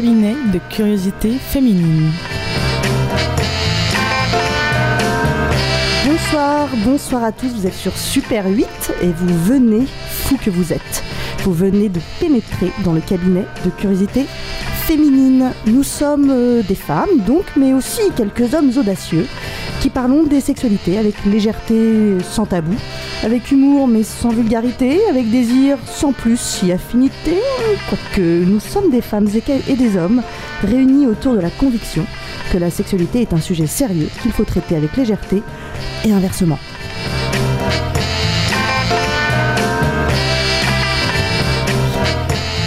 cabinet de curiosité féminine. Bonsoir, bonsoir à tous, vous êtes sur Super 8 et vous venez, fou que vous êtes, vous venez de pénétrer dans le cabinet de curiosité féminine. Nous sommes euh, des femmes donc, mais aussi quelques hommes audacieux qui parlons des sexualités avec légèreté sans tabou, avec humour mais sans vulgarité, avec désir sans plus si affinité, quoique nous sommes des femmes et des hommes réunis autour de la conviction que la sexualité est un sujet sérieux qu'il faut traiter avec légèreté et inversement.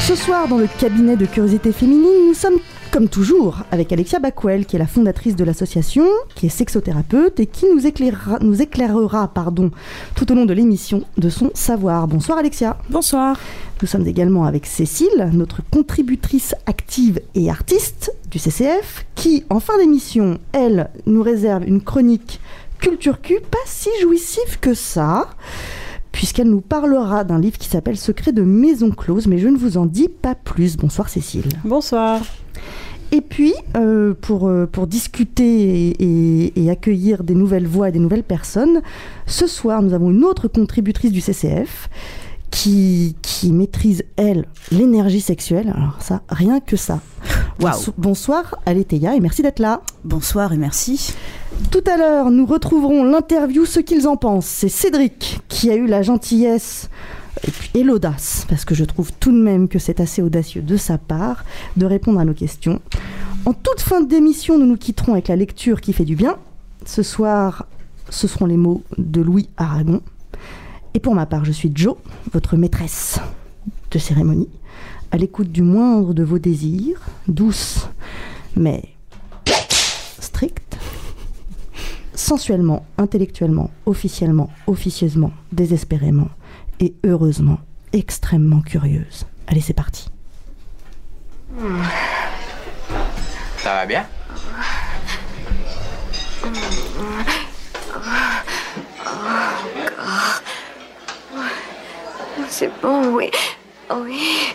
Ce soir, dans le cabinet de curiosité féminine, nous sommes comme toujours avec Alexia Backwell, qui est la fondatrice de l'association, qui est sexothérapeute et qui nous éclairera, nous éclairera pardon, tout au long de l'émission de son savoir. Bonsoir Alexia. Bonsoir. Nous sommes également avec Cécile, notre contributrice active et artiste du CCF, qui, en fin d'émission, elle, nous réserve une chronique culture Q pas si jouissive que ça puisqu'elle nous parlera d'un livre qui s'appelle Secret de maison close, mais je ne vous en dis pas plus. Bonsoir Cécile. Bonsoir. Et puis, euh, pour, euh, pour discuter et, accueillir des nouvelles voix et des nouvelles personnes, ce soir, nous avons une autre contributrice du CCF qui, qui maîtrise, elle, l'énergie sexuelle. Alors ça, rien que ça. Bonsoir Alétheia et merci d'être là. Bonsoir et merci. Tout à l'heure, nous retrouverons l'interview Ce qu'ils en pensent. C'est Cédric qui a eu la gentillesse et, l'audace, parce que je trouve tout de même que c'est assez audacieux de sa part de répondre à nos questions. En toute fin d'émission, nous nous quitterons avec la lecture qui fait du bien. Ce soir, ce seront les mots de Louis Aragon. Et pour ma part, je suis Jo, votre maîtresse de cérémonie, à l'écoute du moindre de vos désirs, douce, mais stricte, sensuellement, intellectuellement, officiellement, officieusement, désespérément, et heureusement extrêmement curieuse. Allez, c'est parti. Ça va bien? C'est bon, oui. Oui.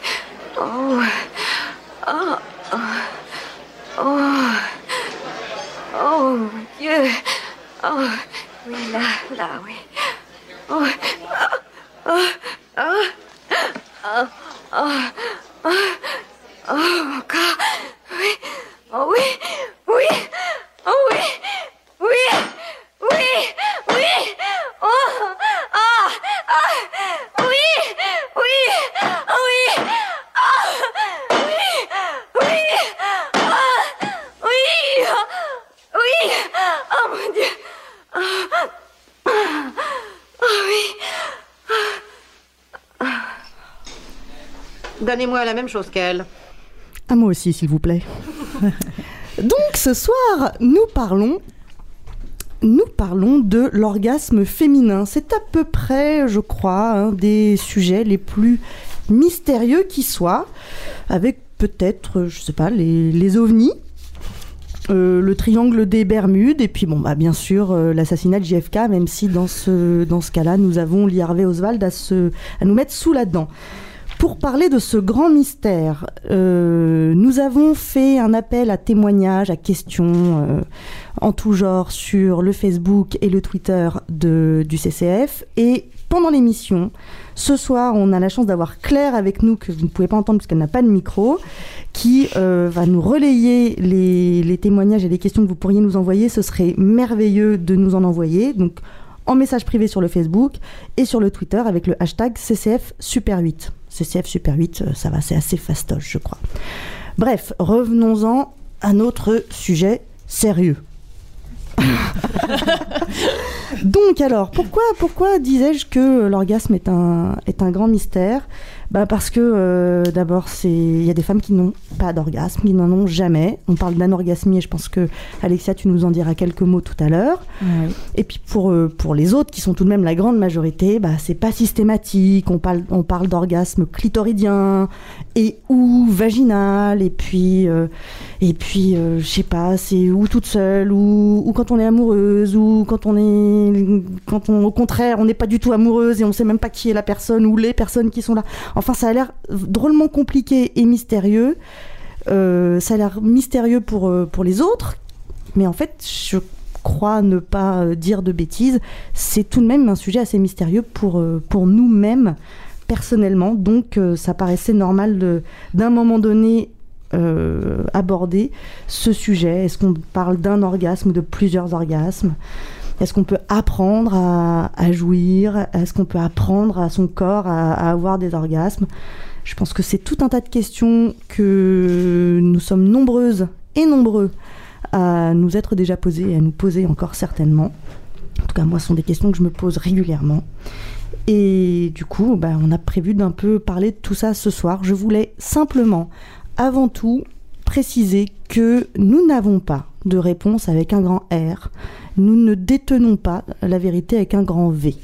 Oh. Oh. Oh, mon Dieu. Oh. Oui, là, là, oui. Oh. Oh, oh, oh, oh, oh, oh, mon corps. Oui, oh oui, oui, oh oui, oui, oui, oui, oh, ah, ah, oui, oui, oh oui, ah, oui, oui, ah, oui, oui, oh mon Dieu, oh, oh oui. La même chose qu'elle. À moi aussi, s'il vous plaît. Donc ce soir, nous parlons nous parlons de l'orgasme féminin. C'est à peu près, je crois, un des sujets les plus mystérieux qui soient, avec peut-être, je sais pas, les, ovnis, euh, le triangle des Bermudes, et puis bon, bah, bien sûr, euh, l'assassinat de JFK, même si dans ce, dans ce cas-là, nous avons Lee Harvey Oswald à, se, à nous mettre sous la dent. Pour parler de ce grand mystère, euh, nous avons fait un appel à témoignages, à questions euh, en tout genre sur le Facebook et le Twitter de, du CCF. Et pendant l'émission, ce soir, on a la chance d'avoir Claire avec nous, que vous ne pouvez pas entendre puisqu'elle n'a pas de micro, qui euh, va nous relayer les, les, témoignages et les questions que vous pourriez nous envoyer. Ce serait merveilleux de nous en envoyer. Donc, en message privé sur le Facebook et sur le Twitter avec le hashtag CCF Super 8. CCF Super 8, euh, ça va, c'est assez fastoche, je crois. Bref, revenons-en à notre sujet sérieux. Donc alors, pourquoi, pourquoi disais-je que l'orgasme est un, est un grand mystère? Bah Parce que euh, d'abord, il y a des femmes qui n'ont pas d'orgasme, qui n'en ont jamais. On parle d'anorgasmie et je pense que, Alexia, tu nous en diras quelques mots tout à l'heure. Et puis pour, euh, pour les autres, qui sont tout de même la grande majorité, bah, c'est pas systématique. On parle, on parle d'orgasme clitoridien et ou vaginal. Et puis, euh, et puis je sais pas, c'est ou toute seule, ou, quand on est amoureuse, ou quand on est. Quand on, au contraire, on n'est pas du tout amoureuse et on sait même pas qui est la personne ou les personnes qui sont là. Enfin, ça a l'air drôlement compliqué et mystérieux. euh, ça a l'air mystérieux pour, euh, pour les autres, mais en fait, je crois ne pas euh, dire de bêtises, c'est tout de même un sujet assez mystérieux pour, euh, pour nous-mêmes, personnellement. Donc, euh, ça paraissait normal d'un moment donné euh, aborder ce sujet. Est-ce qu'on parle d'un orgasme ou de plusieurs orgasmes? Est-ce qu'on peut apprendre à, jouir? Est-ce qu'on peut apprendre à son corps à, à avoir des orgasmes? Je pense que c'est tout un tas de questions que nous sommes nombreuses et nombreux à nous être déjà posées et à nous poser encore certainement. En tout cas, moi, ce sont des questions que je me pose régulièrement. Et du coup, bah, on a prévu d'un peu parler de tout ça ce soir. Je voulais simplement, avant tout, préciser que nous n'avons pas de réponse avec un grand R. Nous ne détenons pas la vérité avec un grand V.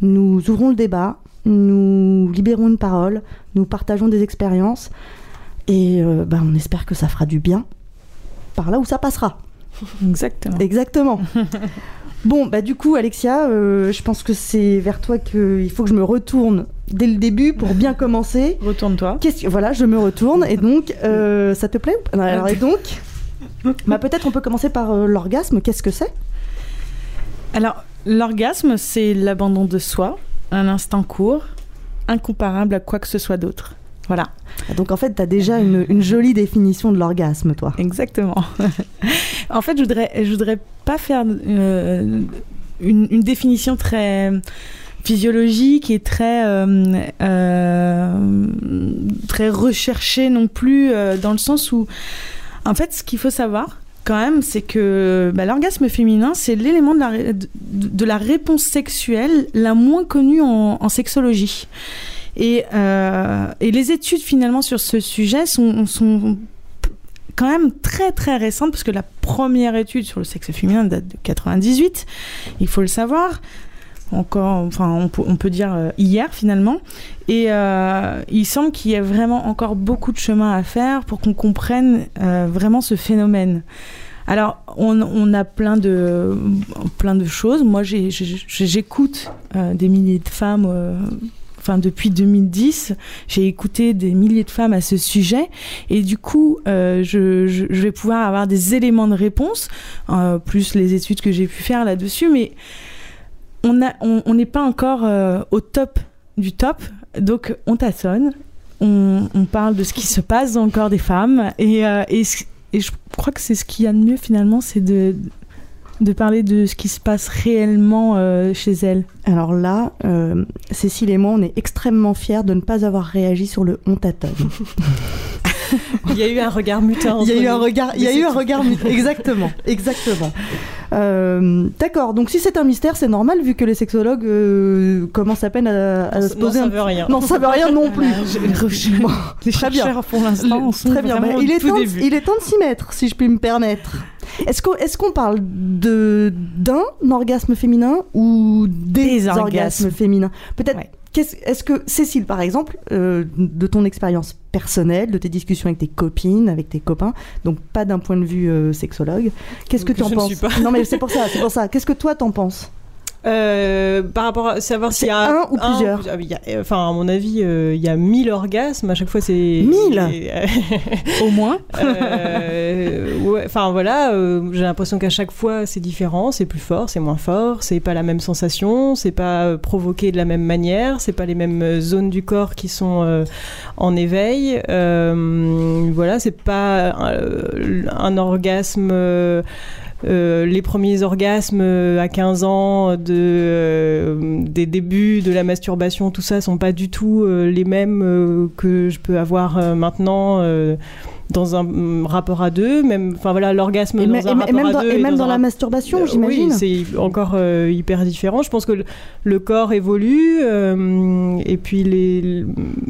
Nous ouvrons le débat, nous libérons une parole, nous partageons des expériences et euh, bah, on espère que ça fera du bien par là où ça passera. Exactement. Exactement. bon, bah du coup, Alexia, euh, je pense que c'est vers toi qu'il faut que je me retourne dès le début pour bien commencer. Retourne-toi. Qu'est-ce que- voilà, je me retourne et donc, euh, ça te plaît ou pas? Alors, et donc, bah, peut-être on peut commencer par euh, l'orgasme. Qu'est-ce que c'est? Alors, l'orgasme, c'est l'abandon de soi, un instant court, incomparable à quoi que ce soit d'autre. Voilà, Donc en fait, tu as déjà une, une jolie définition de l'orgasme, toi. exactement. en fait, je voudrais, je voudrais pas faire euh, une, une définition très physiologique et très euh, euh, très recherchée non plus euh, dans le sens où en fait ce qu'il faut savoir quand même c'est que bah, l'orgasme féminin c'est l'élément de la, de, la réponse sexuelle la moins connue en, sexologie. Et, euh, et les études finalement sur ce sujet sont, sont quand même très très récentes parce que la première étude sur le sexe féminin date de 98 il faut le savoir encore, enfin, on peut, dire euh, hier finalement. Et euh, il semble qu'il y ait vraiment encore beaucoup de chemin à faire pour qu'on comprenne euh, vraiment ce phénomène. Alors, on, a plein de, plein de choses. Moi, j'écoute des milliers de femmes. Enfin, depuis 2010, j'ai écouté des milliers de femmes à ce sujet, et du coup, je, vais pouvoir avoir des éléments de réponse, plus les études que j'ai pu faire là-dessus. Mais on a- on on n'est pas encore euh, au top du top, donc on tâtonne, on, on parle de ce qui se passe dans le corps des femmes, et, euh, et, je crois que c'est ce qu'il y a de mieux finalement, c'est de, de parler de ce qui se passe réellement euh, chez elles. Alors là, Cécile et moi, on est extrêmement fiers de ne pas avoir réagi sur le on tâtonne. Il y a eu un regard mutin. Il y a eu un regard, il y a eu un regard, exactement, exactement. Euh, D'accord. Donc si c'est un mystère, c'est normal vu que les sexologues euh, commencent à peine à, à Non, se poser ça un. veut rien. Non, ça veut rien non plus. Bon, Les très bien. pour l'instant, Très bien. bah, il, est temps, de- début. il est temps de s'y mettre, si je puis me permettre. Est-ce qu'on est parle de d'un orgasme féminin ou des, Des orgasmes. orgasmes. féminins? Peut-être. Ouais. Qu'est-ce- Est-ce que Cécile, par exemple, euh, de ton expérience personnelle, de tes discussions avec tes copines, avec tes copains, donc pas d'un point de vue euh, sexologue, qu'est-ce que tu en penses? Non, mais c'est pour ça, c'est pour ça. Qu'est-ce que toi t'en penses? Euh, par rapport à savoir s'il y a un ou plusieurs ah oui, il y a- euh, Enfin, à mon avis, euh, il y a 1000 orgasmes. À chaque fois, c'est. 1000 Euh, Au moins. euh, ouais, Enfin, voilà. J'ai l'impression qu'à chaque fois, c'est différent. C'est plus fort, c'est moins fort. C'est pas la même sensation. C'est pas provoqué de la même manière. C'est pas les mêmes zones du corps qui sont en éveil. Euh, voilà, c'est pas un orgasme. Euh, les premiers orgasmes euh, à 15 ans, euh, des débuts de la masturbation, tout ça sont pas du tout les mêmes que je peux avoir maintenant dans un mm, rapport à deux. Même, enfin voilà, l'orgasme dans un et rapport même à dans, deux et même dans un la masturbation, euh, j'imagine. Oui, c'est encore euh, hyper différent. Je pense que le, le corps évolue euh, et puis les,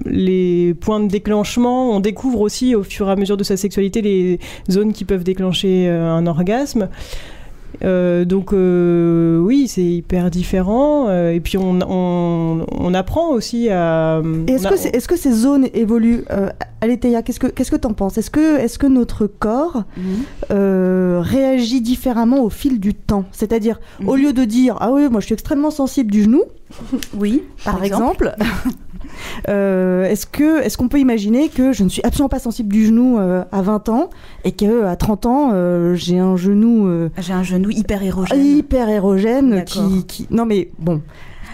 les points de déclenchement, on découvre aussi au fur et à mesure de sa sexualité les zones qui peuvent déclencher un orgasme. Euh, donc euh, oui, c'est hyper différent. euh, et puis on, on, on apprend aussi à... Est-ce que, est-ce que ces zones évoluent Aletheia, qu'est-ce que qu'est-ce que t'en penses? Est-ce que est-ce que notre corps euh, réagit différemment au fil du temps? C'est-à-dire, Mhm. au lieu de dire ah oui, moi je suis extrêmement sensible du genou, Oui, par, par exemple. Euh, est-ce que est-ce qu'on peut imaginer que je ne suis absolument pas sensible du genou euh, à 20 ans et que à 30 ans euh, j'ai un genou J'ai un genou hyper érogène. hyper érogène qui, qui non mais bon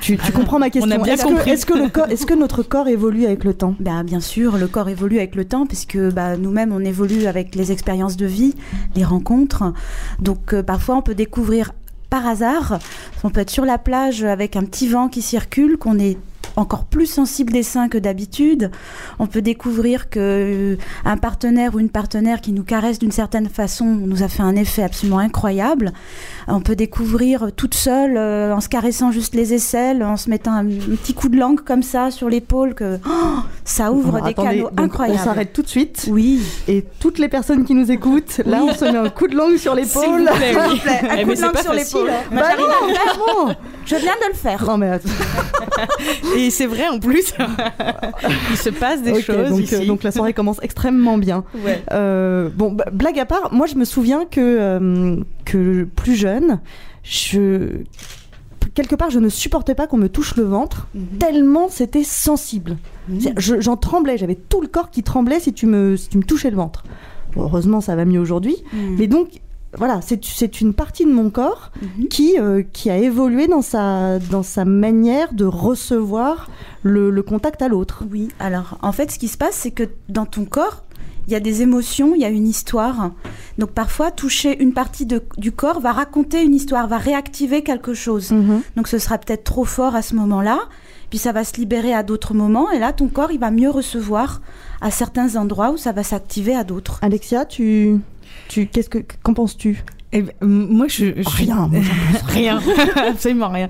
tu, tu comprends ma question est-ce que, est-ce que le corps est-ce que notre corps évolue avec le temps? Ben, bien sûr, le corps évolue avec le temps, puisque bah, nous-mêmes, on évolue avec les expériences de vie, les rencontres. Donc, parfois, on peut découvrir par hasard, on peut être sur la plage avec un petit vent qui circule, qu'on est encore plus sensible des seins que d'habitude. On peut découvrir que euh, un partenaire ou une partenaire qui nous caresse d'une certaine façon nous a fait un effet absolument incroyable. On peut découvrir toute seule, euh, en se caressant juste les aisselles, en se mettant un, un petit coup de langue comme ça sur l'épaule, que oh, ça ouvre Alors, des attendez, canaux incroyables. on s'arrête tout de suite Oui. et toutes les personnes qui nous écoutent là on se met un coup de langue sur S'il vous l'épaule plaît, oui. Un Eh, coup mais de langue pas sur l'épaule. hein. Bah non Je viens de le faire. non mais attends. Et c'est vrai en plus, il se passe des choses donc, ici. euh, donc la soirée commence extrêmement bien Ouais. Euh, bon, bah, blague à part, moi je me souviens que, euh, que plus jeune, je quelque part je ne supportais pas qu'on me touche le ventre Mhm. tellement c'était sensible. Je- J'en tremblais, j'avais tout le corps qui tremblait si tu me, si tu me touchais le ventre. Bon, heureusement ça va mieux aujourd'hui, Mhm. mais donc voilà, c'est une partie de mon corps Mhm. qui, euh, qui a évolué dans sa, dans sa manière de recevoir le, le contact à l'autre. Oui, alors en fait, ce qui se passe, c'est que dans ton corps, il y a des émotions, il y a une histoire. Donc parfois, toucher une partie de- du corps va raconter une histoire, va réactiver quelque chose. Mhm. Donc ce sera peut-être trop fort à ce moment-là, puis ça va se libérer à d'autres moments, et là, ton corps, il va mieux recevoir à certains endroits où ça va s'activer à d'autres. Alexia, tu, tu, qu'est-ce que, qu'en penses-tu? Eh ben, moi, je, je suis Rien, moi, rien, absolument rien.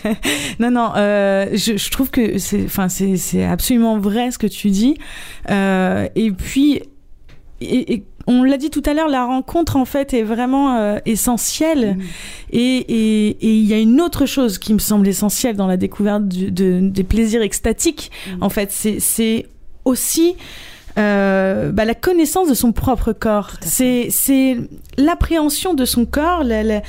non, non, euh, je, je trouve que c'est, enfin, c'est, c'est absolument vrai ce que tu dis. Euh, et puis, et, et on l'a dit tout à l'heure, la rencontre en fait est vraiment euh, essentielle. Et et- et il y a une autre chose qui me semble essentielle dans la découverte du- de- des plaisirs extatiques. En fait, c'est, c'est aussi euh, bah, la connaissance de son propre corps. C'est, c'est l'appréhension de son corps, la- la-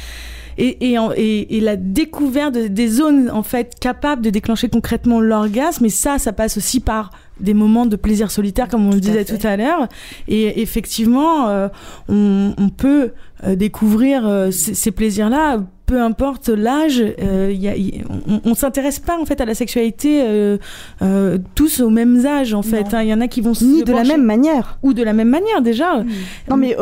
et, et, en- et- et la découverte de- des zones en fait capables de déclencher concrètement l'orgasme. Et ça, ça passe aussi par des moments de plaisir solitaire, comme on le Tout disait tout à l'heure. Et effectivement, euh, on, on peut euh, découvrir euh, ces, ces plaisirs-là. Peu importe l'âge, euh, y a- on, on s'intéresse pas en fait à la sexualité euh, euh, tous au même âge en fait. Hein. Il y en a qui vont se Ni de la même manière. ou de la même manière déjà. Non, mais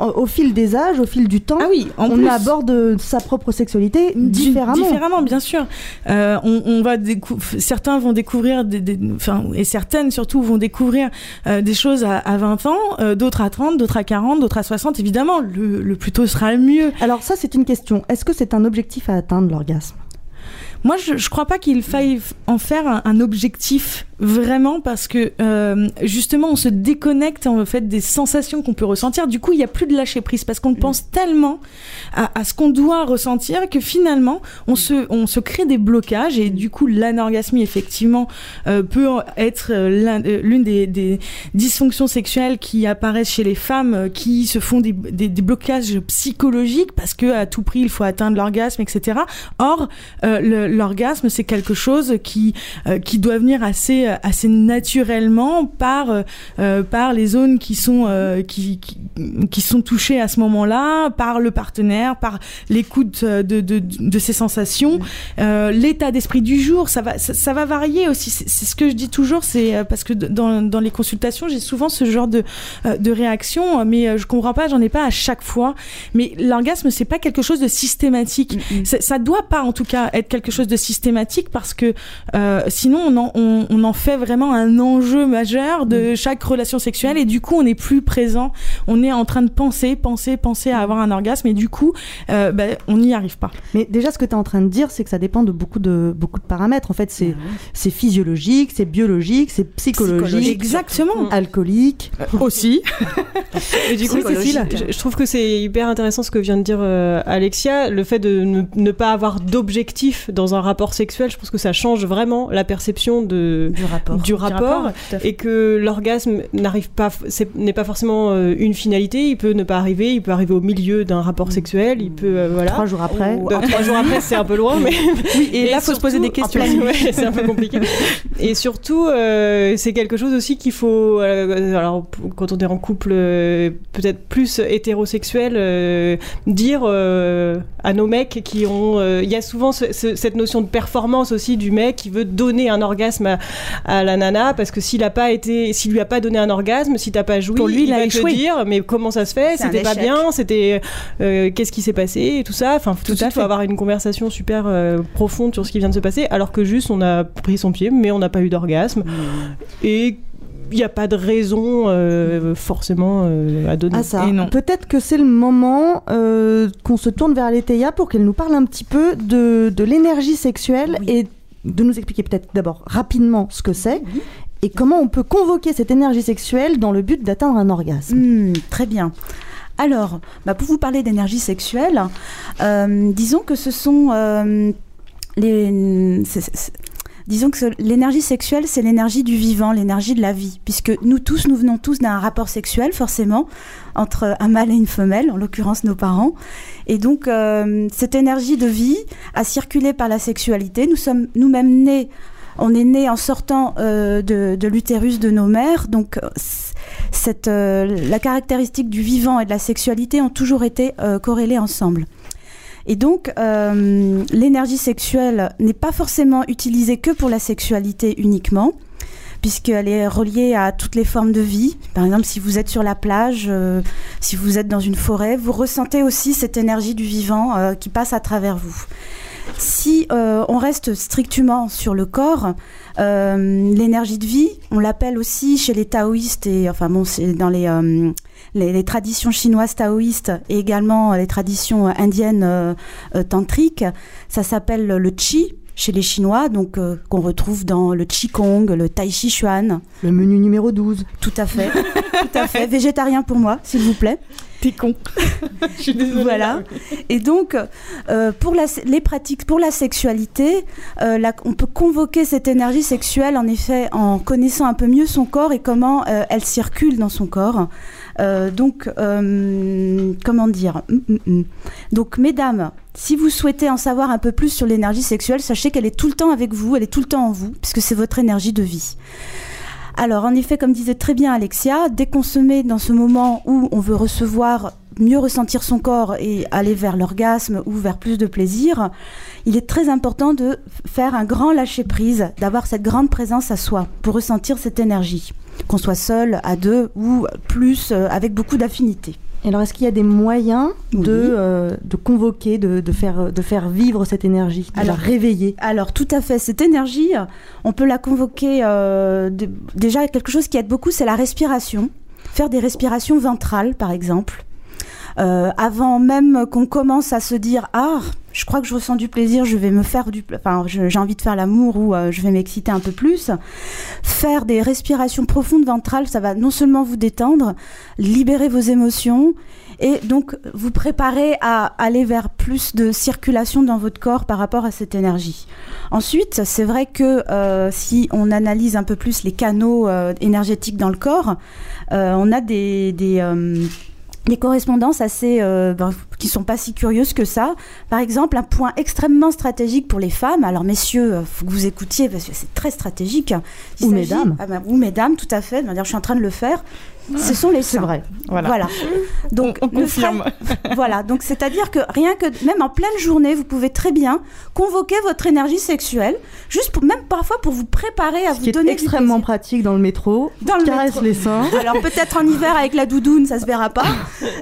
au fil des âges, au fil du temps, Ah oui, on plus. aborde sa propre sexualité Di- différemment. Différemment, bien sûr. Euh, on, on va décou- certains vont découvrir, des, des- enfin, et certaines surtout vont découvrir euh, des choses à, à 20 ans, euh, d'autres à 30, d'autres à 40, d'autres à 60. Évidemment, le, le plus tôt sera le mieux. Alors ça, c'est une question. Est-ce que c'est un objectif à atteindre, l'orgasme? Moi, je, je crois pas qu'il faille en faire un, un objectif vraiment parce que euh, justement, on se déconnecte en fait des sensations qu'on peut ressentir. Du coup, il y a plus de lâcher prise parce qu'on pense tellement à, à ce qu'on doit ressentir que finalement, on se, on se crée des blocages et du coup, l'anorgasmie effectivement euh, peut être euh, euh, l'une des, des dysfonctions sexuelles qui apparaissent chez les femmes qui se font des, des, des blocages psychologiques parce que à tout prix il faut atteindre l'orgasme, etc. Or, euh, l'orgasme c'est quelque chose qui qui doit venir assez assez naturellement par euh, euh, par les zones qui sont euh, qui, qui qui sont touchées à ce moment-là, par le partenaire, par l'écoute euh, de de, de ses sensations, euh, l'état d'esprit du jour. Ça va ça, ça va varier aussi. C'est ce que je dis toujours. C'est euh, parce que dans dans les consultations j'ai souvent ce genre de euh, de réaction, mais euh, je comprends pas. J'en ai pas à chaque fois. Mais l'orgasme c'est pas quelque chose de systématique. Ça, ça doit pas, en tout cas, être quelque chose de systématique parce que euh, sinon, on en, on, on en fait vraiment un enjeu majeur de chaque relation sexuelle et du coup, on n'est plus présent. On est en train de penser, penser, penser à avoir un orgasme et du coup, euh, ben, on n'y arrive pas. Mais déjà, ce que tu es en train de dire, c'est que ça dépend de beaucoup de, beaucoup de paramètres. En fait, c'est c'est physiologique, c'est biologique, c'est psychologique, Psychologique. Exactement. alcoolique. Aussi. Et du coup, Cécile. je, je trouve que c'est hyper intéressant ce que vient de dire euh, Alexia, le fait de ne, ne pas avoir d'objectif dans un rapport sexuel. Je pense que ça change vraiment la perception de Du rapport. du rapport, et que l'orgasme n'arrive pas, n'est pas forcément euh, une finalité. Il peut ne pas arriver. Il peut arriver au milieu d'un rapport sexuel. Il peut euh, voilà. Trois jours après. Ou- euh, trois jours après, c'est un peu loin, mais Oui, et, là, faut se poser des questions. c'est un peu compliqué. Et surtout, euh, c'est quelque chose aussi qu'il faut. alors, quand on est en couple, peut-être plus hétérosexuel, dire à nos mecs qui ont. Il y a souvent ce- ce- cette notion de performance aussi du mec qui veut donner un orgasme à, à la nana parce que s'il a pas été, s'il lui a pas donné un orgasme, si t'as pas joui, Pour lui, il a va échoué. te dire mais comment ça se fait? C'était pas bien, c'était euh, qu'est-ce qui s'est passé et tout ça? Enfin, tout de à suite, faut avoir une conversation super euh, profonde sur ce qui vient de se passer, alors que juste on a pris son pied, mais on n'a pas eu d'orgasme et il n'y a pas de raison euh, forcément euh, à donner. Ah ça. Et non. Peut-être que c'est le moment euh, qu'on se tourne vers Aletheia pour qu'elle nous parle un petit peu de, de l'énergie sexuelle Oui. et de nous expliquer peut-être d'abord rapidement ce que c'est et comment on peut convoquer cette énergie sexuelle dans le but d'atteindre un orgasme. Hmm, très bien. Alors, bah, pour vous parler d'énergie sexuelle, euh, disons que ce sont euh, les. Disons que l'énergie sexuelle, c'est l'énergie du vivant, l'énergie de la vie, puisque nous tous, nous venons tous d'un rapport sexuel, forcément, entre un mâle et une femelle, en l'occurrence nos parents. Et donc, euh, cette énergie de vie a circulé par la sexualité. Nous sommes nous-mêmes nés, on est nés en sortant euh, de, l'utérus de nos mères, donc euh, la caractéristique du vivant et de la sexualité ont toujours été corrélées ensemble. Et donc, euh, l'énergie sexuelle n'est pas forcément utilisée que pour la sexualité uniquement, puisqu'elle est reliée à toutes les formes de vie. Par exemple, si vous êtes sur la plage, euh, si vous êtes dans une forêt, vous ressentez aussi cette énergie du vivant euh, qui passe à travers vous. Si on reste strictement sur le corps, l'énergie de vie, on l'appelle aussi chez les taoïstes et enfin bon, c'est dans les, les les traditions chinoises taoïstes et également les traditions indiennes euh, euh, tantriques, ça s'appelle le qi chez les Chinois, donc euh, qu'on retrouve dans le qigong, le tai chi chuan, Le menu numéro 12. tout à fait, tout à fait, végétarien pour moi, s'il vous plaît. T'es con. Je suis désolée. Voilà. Et donc, euh, pour la, les pratiques, pour la sexualité, euh, la- on peut convoquer cette énergie sexuelle, en effet, en connaissant un peu mieux son corps et comment euh, elle circule dans son corps. Euh, donc, euh, comment dire Hum, hum, hum. Donc, mesdames, si vous souhaitez en savoir un peu plus sur l'énergie sexuelle, sachez qu'elle est tout le temps avec vous, elle est tout le temps en vous, puisque c'est votre énergie de vie. Alors, en effet, comme disait très bien Alexia, dès dans ce moment où on veut recevoir, mieux ressentir son corps et aller vers l'orgasme ou vers plus de plaisir, il est très important de faire un grand lâcher-prise, d'avoir cette grande présence à soi pour ressentir cette énergie, qu'on soit seul, à deux ou plus, euh, avec beaucoup d'affinité. Alors, est-ce qu'il y a des moyens Oui. de, euh, de convoquer, de, de faire, de faire vivre cette énergie, de Alors- la réveiller? Alors tout à fait, cette énergie, on peut la convoquer euh, de- déjà quelque chose qui aide beaucoup, c'est la respiration. Faire des respirations ventrales, par exemple. Euh, avant même qu'on commence à se dire ah je crois que je ressens du plaisir je vais me faire du enfin j'ai envie de faire l'amour ou euh, je vais m'exciter un peu plus. Faire des respirations profondes ventrales ça va non seulement vous détendre libérer vos émotions et donc vous préparer à aller vers plus de circulation dans votre corps par rapport à cette énergie. Ensuite, c'est vrai que euh, si on analyse un peu plus les canaux énergétiques dans le corps, on a des, des correspondances assez euh, ben, qui sont pas si curieuses que ça. Par exemple, un point extrêmement stratégique pour les femmes. Alors, messieurs, euh, faut que vous écoutiez parce que c'est très stratégique. Il Ou mesdames. Ah ben, ou mesdames, tout à fait. Je suis en train de le faire. Ce sont les C'est seins. vrai. Voilà. Donc, On- confirme. voilà, donc c'est-à-dire que rien que même en pleine journée, vous pouvez très bien convoquer votre énergie sexuelle, juste pour même parfois pour vous préparer à Ce vous qui est donner du extrêmement pratique dans le métro. Dans le Caresse métro. les seins. Alors peut-être en hiver avec la doudoune, ça se verra pas,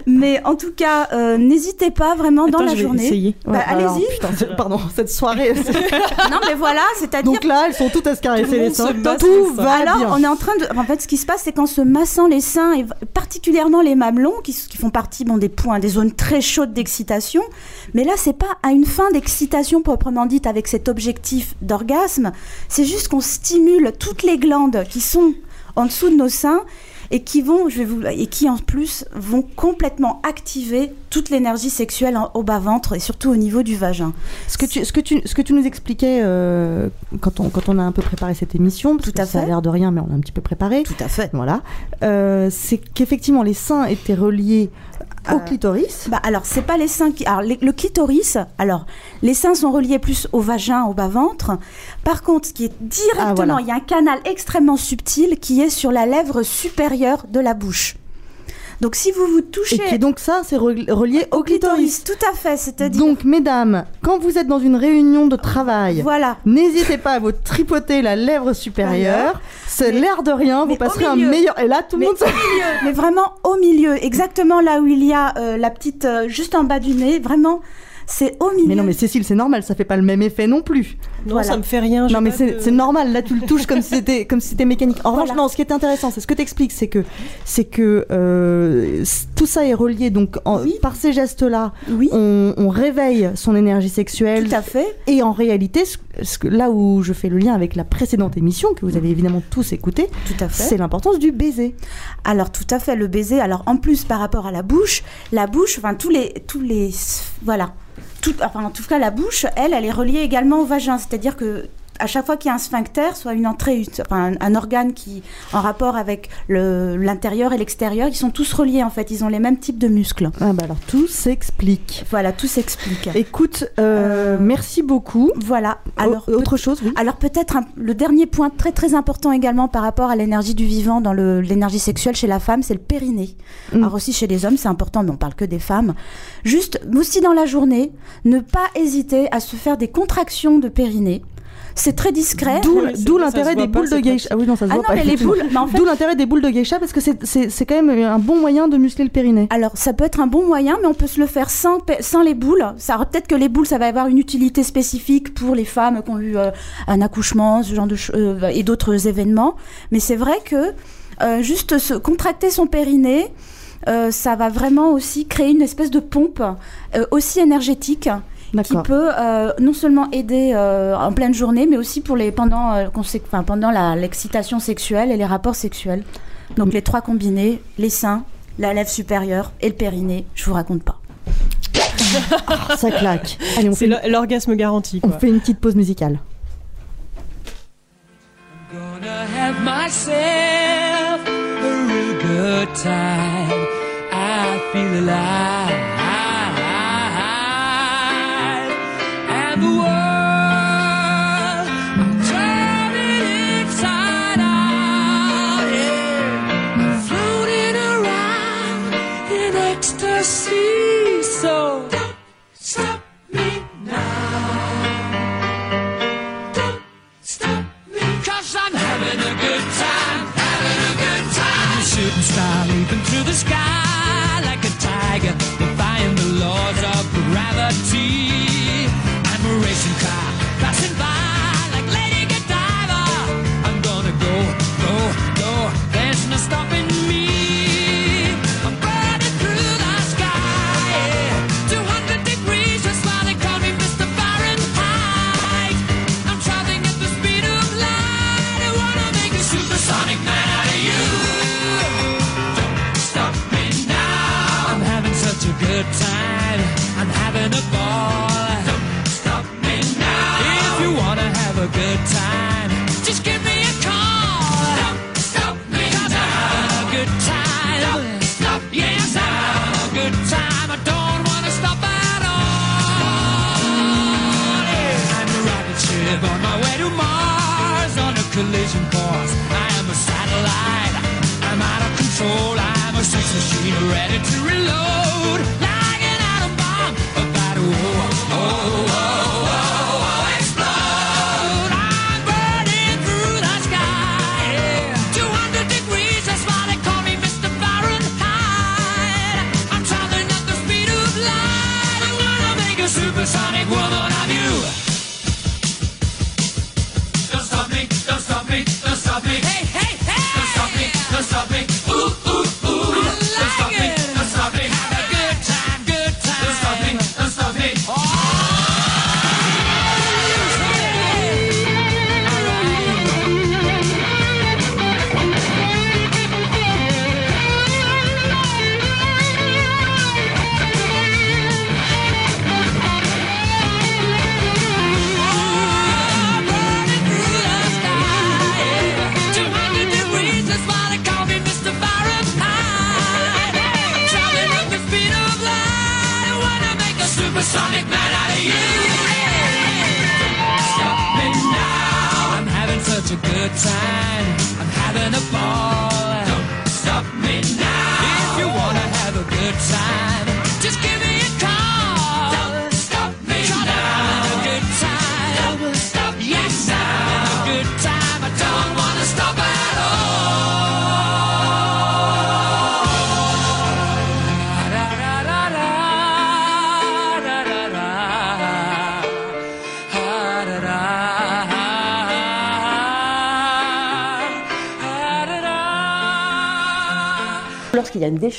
mais en tout cas, euh, n'hésitez pas vraiment dans la je vais journée. essayer. Bah, Ouais, allez-y. c'est- pardon, cette soirée. c'est- Non, mais voilà, c'est-à-dire Donc là, elles sont toutes à se caresser Tout les seins. Tout va Alors, bien. on est en train de. En fait, ce qui se passe, c'est qu'en se massant les seins, et particulièrement les mamelons, qui, font partie des points, des zones très chaudes d'excitation, mais là, c'est pas à une fin d'excitation proprement dite avec cet objectif d'orgasme, c'est juste qu'on stimule toutes les glandes qui sont en dessous de nos seins et qui vont, je vais vous, et qui en plus vont complètement activer toute l'énergie sexuelle en- au bas-ventre et surtout au niveau du vagin. Ce que tu, ce que tu, ce que tu nous expliquais euh, quand, on, quand on a un peu préparé cette émission, parce Tout que à ça a fait. l'air de rien, mais on a un petit peu préparé. Tout à fait. Voilà. Euh, c'est qu'effectivement, les seins étaient reliés au Euh, clitoris. Bah alors c'est pas les seins qui alors les- le clitoris alors les seins sont reliés plus au vagin au bas ventre par contre ce qui est directement Ah, voilà. il y a un canal extrêmement subtil qui est sur la lèvre supérieure de la bouche donc si vous vous Et touchez qui donc ça, c'est re- relié au clitoris. tout à fait c'est-à-dire Donc, mesdames, quand vous êtes dans une réunion de travail, voilà n'hésitez pas à vous tripoter la lèvre supérieure. C'est l'air de rien, vous passerez un meilleur. Et là, tout le mais monde se au milieu, mais vraiment au milieu, exactement là où il y a euh, la petite, euh, juste en bas du nez, vraiment, c'est au milieu. Mais non, mais Cécile, c'est normal, ça fait pas le même effet non plus. Non, Voilà. ça me fait rien. Non, mais c'est de- normal. Là, tu le touches comme si c'était comme si c'était mécanique. En revanche, Voilà. non. Ce qui est intéressant, c'est ce que t'expliques, c'est que c'est que euh, tout ça est relié. Donc, en- Oui. par ces gestes-là, Oui, on, on réveille son énergie sexuelle. tout à fait. Et en réalité, ce, ce que- là où je fais le lien avec la précédente émission que vous avez évidemment tous écouté, Tout à fait. c'est l'importance du baiser. Alors tout à fait, le baiser. Alors en plus par rapport à la bouche, la bouche, enfin tous les, tous les, voilà, en tout cas la bouche, elle, elle est reliée également au vagin. C'est-à-dire que à chaque fois qu'il y a un sphincter, soit une entrée, une- enfin, un, un organe qui en rapport avec le- l'intérieur et l'extérieur, ils sont tous reliés en fait. Ils ont les mêmes types de muscles. Ah bah alors tout s'explique. Voilà, tout s'explique. Écoute, euh, Euh, merci beaucoup. Voilà. Alors O- autre chose, oui. Alors peut-être le dernier point très très important également par rapport à l'énergie du vivant dans l'énergie sexuelle chez la femme, c'est le périnée. Mm. Alors aussi chez les hommes, c'est important, mais on parle que des femmes. Juste aussi dans la journée, ne pas hésiter à se faire des contractions de périnée. C'est très discret. D'où l'intérêt des boules de geisha. Ah oui, non, ça se Ah voit non, pas. mais les boules, mais en fait, D'où l'intérêt des boules de geisha parce que c'est- c'est c'est quand même un bon moyen de muscler le périnée. Alors, ça peut être un bon moyen, mais on peut se le faire sans, sans les boules. Ça peut-être que les boules, ça va avoir une utilité spécifique pour les femmes qui ont eu euh, un accouchement, ce genre de euh, et d'autres événements. Mais c'est vrai que euh, juste se contracter son périnée, euh, ça va vraiment aussi créer une espèce de pompe euh, aussi énergétique qui peut euh, non seulement aider euh, en pleine journée, mais aussi pour les pendant euh, enfin, pendant la- l'excitation sexuelle et les rapports sexuels. Donc les trois combinés, les seins, la lèvre supérieure et le périnée, je vous raconte pas. Ça claque. C'est une, l'orgasme garanti. on fait une petite pause musicale. Gonna have myself a real good time. I feel alive. And the collision course. I am a satellite. I'm out of control. I'm a sex machine ready to reload.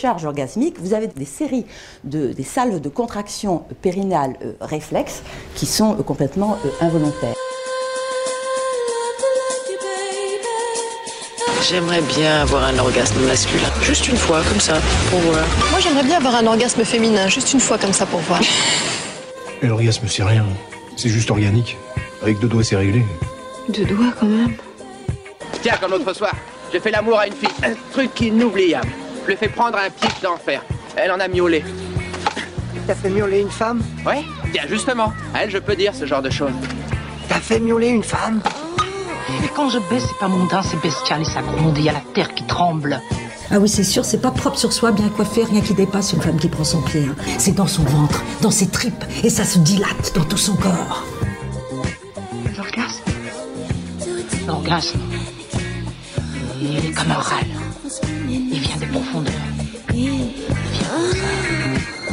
Décharge orgasmique, vous avez des séries de des salves de contraction périnale euh, réflexes qui sont euh, complètement euh, involontaires. J'aimerais bien avoir un orgasme masculin. Juste une fois, comme ça, pour voir. Moi, j'aimerais bien avoir un orgasme féminin, juste une fois comme ça pour voir. Et l'orgasme, c'est rien. C'est juste organique. Avec deux doigts, c'est réglé. Deux doigts quand même. Tiens, comme l'autre soir, j'ai fait l'amour à une fille. Un truc inoubliable. Je lui ai fait prendre un pic d'enfer. Elle en a miaulé. T'as fait miauler une femme Ouais Tiens, justement, à elle, je peux dire ce genre de choses. T'as fait miauler une femme Mais quand je baisse, c'est pas mondain, c'est bestial et ça gronde, il y a la terre qui tremble. Ah oui, c'est sûr, c'est pas propre sur soi, bien coiffé, rien qui dépasse une femme qui prend son pied. hein. C'est dans son ventre, dans ses tripes, et ça se dilate dans tout son corps. L'orgasme L'orgasme, il est comme un râle. Il vient. Il vient.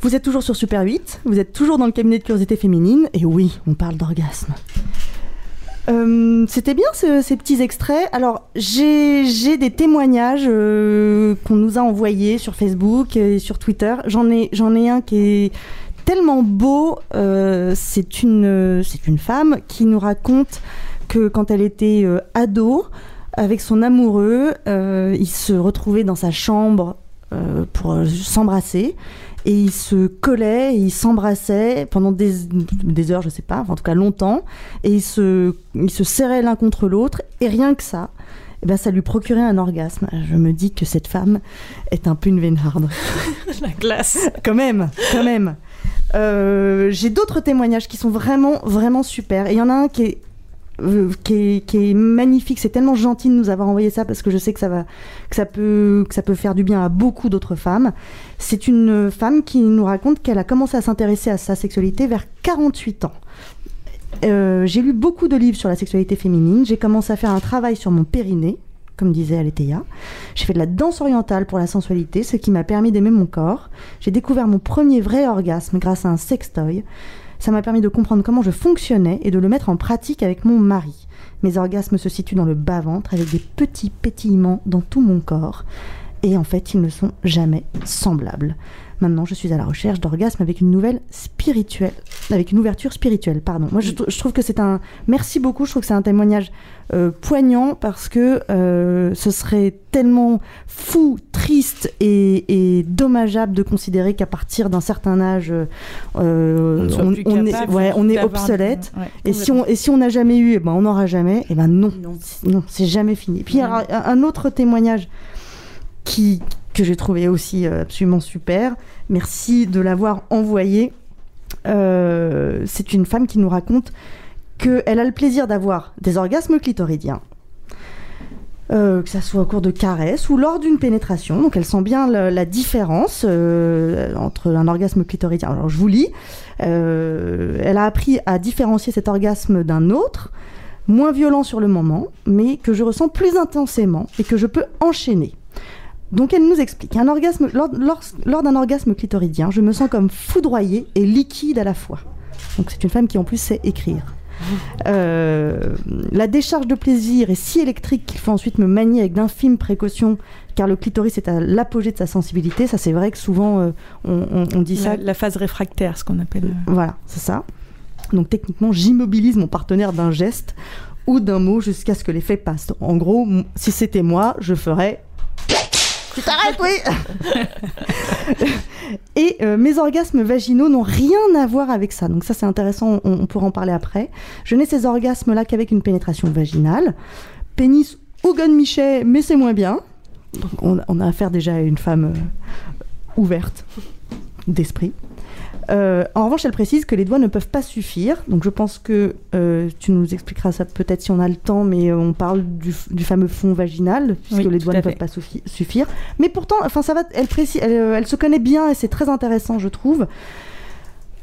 Vous êtes toujours sur Super 8, vous êtes toujours dans le cabinet de curiosité féminine, et oui, on parle d'orgasme. Euh, C'était bien ce- ces petits extraits. Alors, j'ai des témoignages euh, qu'on nous a envoyés sur Facebook et sur Twitter. J'en ai un qui est tellement beau. Euh, C'est une, c'est une femme qui nous raconte que quand elle était euh, ado, avec son amoureux, euh, ils se retrouvaient dans sa chambre euh, pour s'embrasser. Et ils se collaient, et ils s'embrassaient pendant des, des heures, je sais pas, enfin, en tout cas longtemps. Et ils se, ils se serraient l'un contre l'autre. Et rien que ça, eh ben, ça lui procurait un orgasme. Je me dis que cette femme est un peu une vénarde. La classe. quand même, quand même. Euh, J'ai d'autres témoignages qui sont vraiment, vraiment super. Et il y en a un qui est, euh, qui est, qui est magnifique. C'est tellement gentil de nous avoir envoyé ça parce que je sais que ça, va, que ça, peut, que ça peut faire du bien à beaucoup d'autres femmes. C'est une femme qui nous raconte qu'elle a commencé à s'intéresser à sa sexualité vers 48 ans. Euh, j'ai lu beaucoup de livres sur la sexualité féminine. J'ai commencé à faire un travail sur mon périnée, comme disait Aletheia. J'ai fait de la danse orientale pour la sensualité, ce qui m'a permis d'aimer mon corps. J'ai découvert mon premier vrai orgasme grâce à un sextoy. Ça m'a permis de comprendre comment je fonctionnais et de le mettre en pratique avec mon mari. Mes orgasmes se situent dans le bas-ventre avec des petits pétillements dans tout mon corps. Et en fait, ils ne sont jamais semblables. Maintenant, je suis à la recherche d'orgasmes avec une nouvelle spirituelle, avec une ouverture spirituelle, pardon. Moi, je, trou- je trouve que c'est un. Merci beaucoup. Je trouve que c'est un témoignage euh, poignant parce que euh, ce serait tellement fou, triste et, et dommageable de considérer qu'à partir d'un certain âge, euh, On est, ouais, on obsolète. ouais, et si on et si on n'a jamais eu, eh ben on n'aura jamais. Et ben non, non, c'est jamais fini. Puis alors, un un autre témoignage qui que j'ai trouvé aussi euh, absolument super. Merci de l'avoir envoyé. Euh, c'est une femme qui nous raconte qu'elle a le plaisir d'avoir des orgasmes clitoridiens. Euh, que ça soit au cours de caresses ou lors d'une pénétration. Donc elle sent bien la, différence entre un orgasme clitoridien. Alors je vous lis. Elle a appris à différencier cet orgasme d'un autre, moins violent sur le moment, mais que je ressens plus intensément et que je peux enchaîner. Donc elle nous explique, un orgasme, lors, lors- lors d'un orgasme clitoridien, je me sens comme foudroyée et liquide à la fois. Donc c'est une femme qui en plus sait écrire. Euh, la décharge de plaisir est si électrique qu'il faut ensuite me manier avec d'infimes précautions, car le clitoris est à l'apogée de sa sensibilité. Ça, c'est vrai que souvent euh, on, on- on dit ça. La, phase réfractaire, ce qu'on appelle. euh, Voilà, c'est ça. Donc techniquement, j'immobilise mon partenaire d'un geste ou d'un mot jusqu'à ce que l'effet passe. En gros, si c'était moi, je ferais. Tu t'arrêtes, oui Et euh, mes orgasmes vaginaux n'ont rien à voir avec ça. Donc ça, c'est intéressant, on, pourra en parler après. Je n'ai ces orgasmes-là qu'avec une pénétration vaginale. Pénis ou gun Michet, mais c'est moins bien. Donc on, on a affaire déjà à une femme euh, ouverte d'esprit. Euh, en revanche, elle précise que les doigts ne peuvent pas suffire. Donc je pense que euh, tu nous expliqueras ça peut-être si on a le temps, mais euh, on parle du, du fameux fond vaginal, puisque Oui, les doigts ne fait. peuvent pas suffi- suffire. Mais pourtant, enfin ça va, elle, précise, elle, elle se connaît bien et c'est très intéressant, je trouve.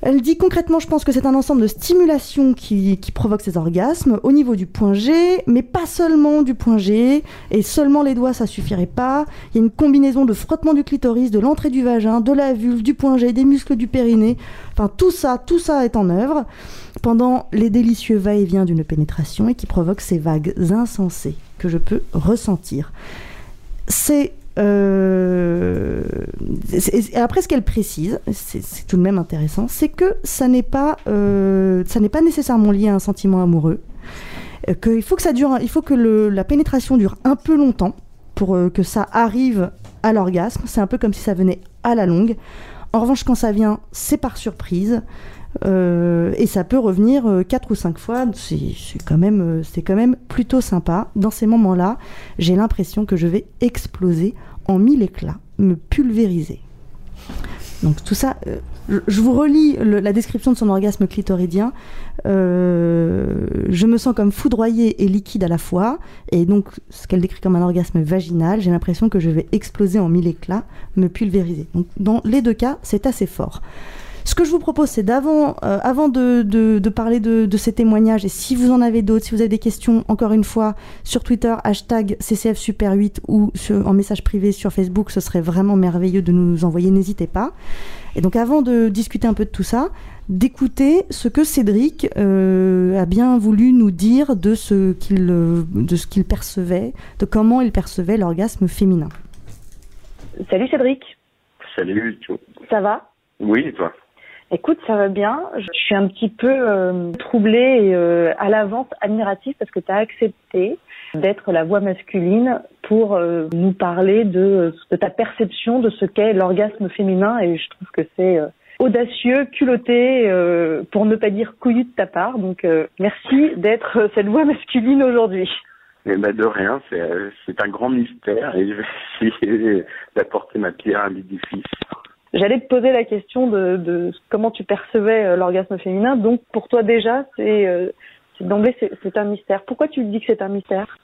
Elle dit concrètement, je pense que c'est un ensemble de stimulations qui, qui provoque ces orgasmes au niveau du point G, mais pas seulement du point G, et seulement les doigts, ça suffirait pas. Il y a une combinaison de frottement du clitoris, de l'entrée du vagin, de la vulve, du point G, des muscles du périnée. Enfin, tout ça, tout ça est en œuvre pendant les délicieux va-et-vient d'une pénétration et qui provoque ces vagues insensées que je peux ressentir. C'est euh, et après, ce qu'elle précise, c'est tout de même intéressant, c'est que ça n'est pas, euh, pas nécessairement lié à un sentiment amoureux. Euh, qu'il faut que ça dure, il faut que la pénétration dure un peu longtemps pour euh, que ça arrive à l'orgasme. C'est un peu comme si ça venait à la longue. En revanche, quand ça vient, c'est par surprise. Euh, et ça peut revenir euh, quatre ou cinq fois. C'est quand même, euh, c'est quand même plutôt sympa. Dans ces moments-là, j'ai l'impression que je vais exploser en mille éclats, me pulvériser. Donc tout ça, je, vous relis la description de son orgasme clitoridien. Je me sens comme foudroyée et liquide à la fois, et donc ce qu'elle décrit comme un orgasme vaginal, j'ai l'impression que je vais exploser en mille éclats, me pulvériser. Donc dans les deux cas, c'est assez fort. Ce que je vous propose, c'est d'avant, euh, avant de, de- de parler de, de ces témoignages, et si vous en avez d'autres, si vous avez des questions, encore une fois, sur Twitter, hashtag CCF Super 8 ou sur- en message privé sur Facebook, ce serait vraiment merveilleux de nous envoyer, n'hésitez pas. Et donc avant de discuter un peu de tout ça, d'écouter ce que Cédric euh, a bien voulu nous dire de ce qu'il euh, de ce qu'il percevait, de comment il percevait l'orgasme féminin. Salut Cédric, Salut, Joe. ça va? Oui, et toi? Écoute, ça va bien. Je suis un petit peu euh, troublée et euh, à l'avance admirative parce que tu as accepté d'être la voix masculine pour euh, nous parler de, de ta perception de ce qu'est l'orgasme féminin et je trouve que c'est euh, audacieux, culotté, euh, pour ne pas dire couillu de ta part. Donc euh, merci d'être cette voix masculine aujourd'hui. Eh ben de rien, c'est un grand mystère et je vais essayer d'apporter ma pierre à l'édifice. J'allais te poser la question de, de comment tu percevais euh, l'orgasme féminin. Donc pour toi déjà, c'est euh, c'est- d'emblée c'est un mystère. Pourquoi tu dis que c'est un mystère?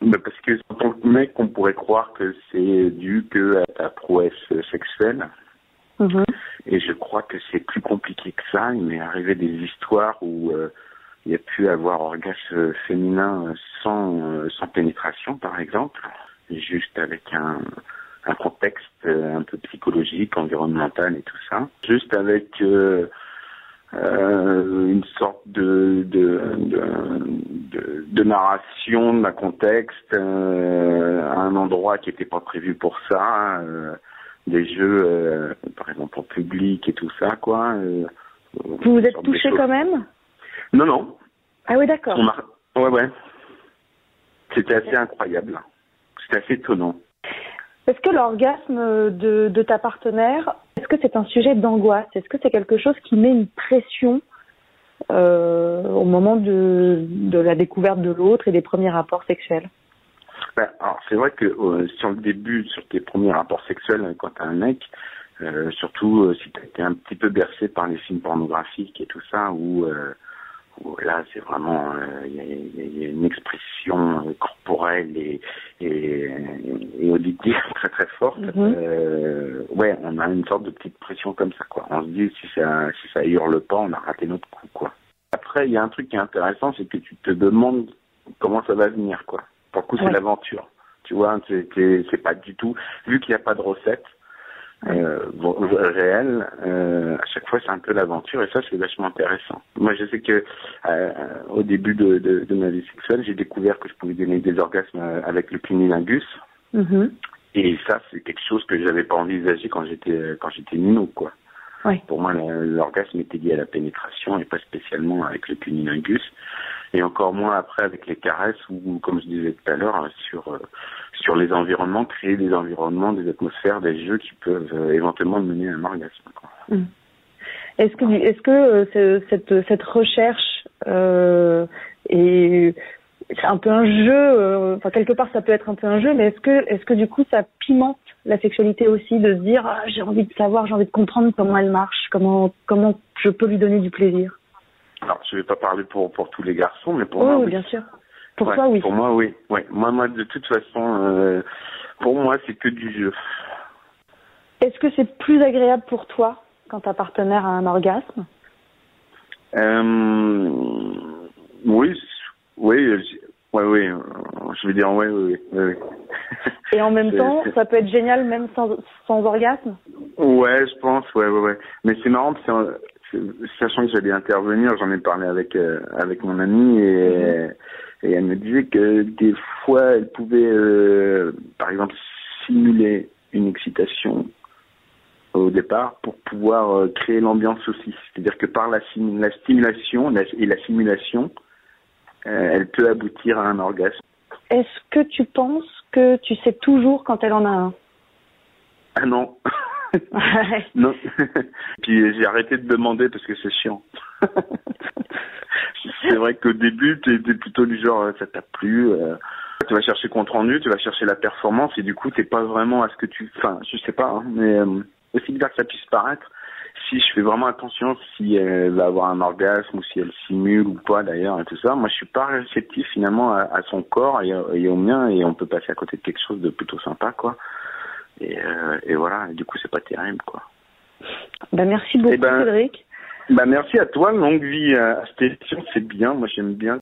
Ben, parce que en tant que mec, on pourrait croire que c'est dû que à ta prouesse sexuelle. Et je crois que c'est plus compliqué que ça. Il m'est arrivé des histoires où euh, il y a pu avoir orgasme féminin sans, sans pénétration, par exemple, juste avec un, un contexte euh, un peu psychologique, environnemental et tout ça. Juste avec euh, euh, une sorte de, de, de, de, narration d'un contexte, euh, à un endroit qui n'était pas prévu pour ça, euh, des jeux, par exemple en public et tout ça, quoi. Vous vous êtes touché quand même? Non, non. Ah oui, d'accord. Ouais, ouais. C'était assez incroyable. C'était assez étonnant. Est-ce que l'orgasme de, de ta partenaire, est-ce que c'est un sujet d'angoisse? Est-ce que c'est quelque chose qui met une pression euh, au moment de, de la découverte de l'autre et des premiers rapports sexuels? Ben, alors c'est vrai que euh, sur le début, sur tes premiers rapports sexuels euh, quand t'as un mec, euh, surtout euh, si t'as été un petit peu bercé par les films pornographiques et tout ça, euh, où là c'est vraiment euh, il y, a, il y a une expression corporelle et, et, et auditive très très forte. Euh, ouais, on a une sorte de petite pression comme ça quoi. On se dit si ça si ça hurle pas, on a raté notre coup quoi. Après, il y a un truc qui est intéressant, c'est que tu te demandes comment ça va venir, quoi. Pour le coup, c'est Ouais. l'aventure. Tu vois, c'est pas du tout. Vu qu'il n'y a pas de recette euh, bon, réelle, euh, à chaque fois, c'est un peu l'aventure, et ça, c'est vachement intéressant. Moi, je sais que euh, au début de, de, de ma vie sexuelle, j'ai découvert que je pouvais donner des orgasmes euh, avec le cunilingus. Et ça, c'est quelque chose que j'avais pas envisagé quand j'étais quand j'étais minot, quoi. Pour moi, l'orgasme était lié à la pénétration et pas spécialement avec le cunilingus. Et encore moins après avec les caresses ou, comme je disais tout à l'heure, euh, sur euh, sur les environnements, créer des environnements, des atmosphères, des jeux qui peuvent euh, éventuellement mener à un orgasme. quoi. Est-ce que, est-ce que euh, ce- cette, cette recherche euh, est c'est un peu un jeu. euh, Enfin, quelque part, ça peut être un peu un jeu, mais est-ce que, est-ce que du coup, ça pimente la sexualité aussi de se dire, ah, j'ai envie de savoir, j'ai envie de comprendre comment elle marche, comment, comment je peux lui donner du plaisir? Alors, je vais pas parler pour pour tous les garçons, mais pour Oh, moi, oui, oui. bien sûr. Pour Ouais, toi, oui. Pour moi, oui. Ouais. Moi, moi, de toute façon, euh, pour moi, c'est que du jeu. Est-ce que c'est plus agréable pour toi quand ta partenaire a un orgasme? Euh, oui, oui, oui. euh, Je vais dire, oui, oui. oui. Et en même temps, ça peut être génial même sans, sans orgasme? Ouais, je pense, ouais, ouais, ouais. Mais c'est marrant, parce que, sachant que j'allais intervenir, j'en ai parlé avec euh, avec mon amie et, et elle me disait que des fois, elle pouvait, euh, par exemple, simuler une excitation au départ pour pouvoir euh, créer l'ambiance aussi. C'est-à-dire que par la, la stimulation la- et la simulation, elle peut aboutir à un orgasme. Est-ce que tu penses que tu sais toujours quand elle en a un? Ah non. Non. Puis j'ai arrêté de demander parce que c'est chiant. c'est vrai qu'au début, tu étais plutôt du genre, euh, ça t'a plu. euh, tu vas chercher compte rendu, tu vas chercher la performance et du coup, t'es pas vraiment à ce que tu. Enfin, je sais pas, hein, mais euh, aussi bien que ça puisse paraître, si je fais vraiment attention si elle va avoir un orgasme ou si elle simule ou pas d'ailleurs et tout ça, moi je suis pas réceptif finalement à, à son corps et, et au mien et on peut passer à côté de quelque chose de plutôt sympa quoi. Et, euh, et voilà, et du coup c'est pas terrible quoi. Bah, merci beaucoup, Eh ben, Cédric. Bah merci à toi, longue vie à cette émission, c'est bien, moi j'aime bien.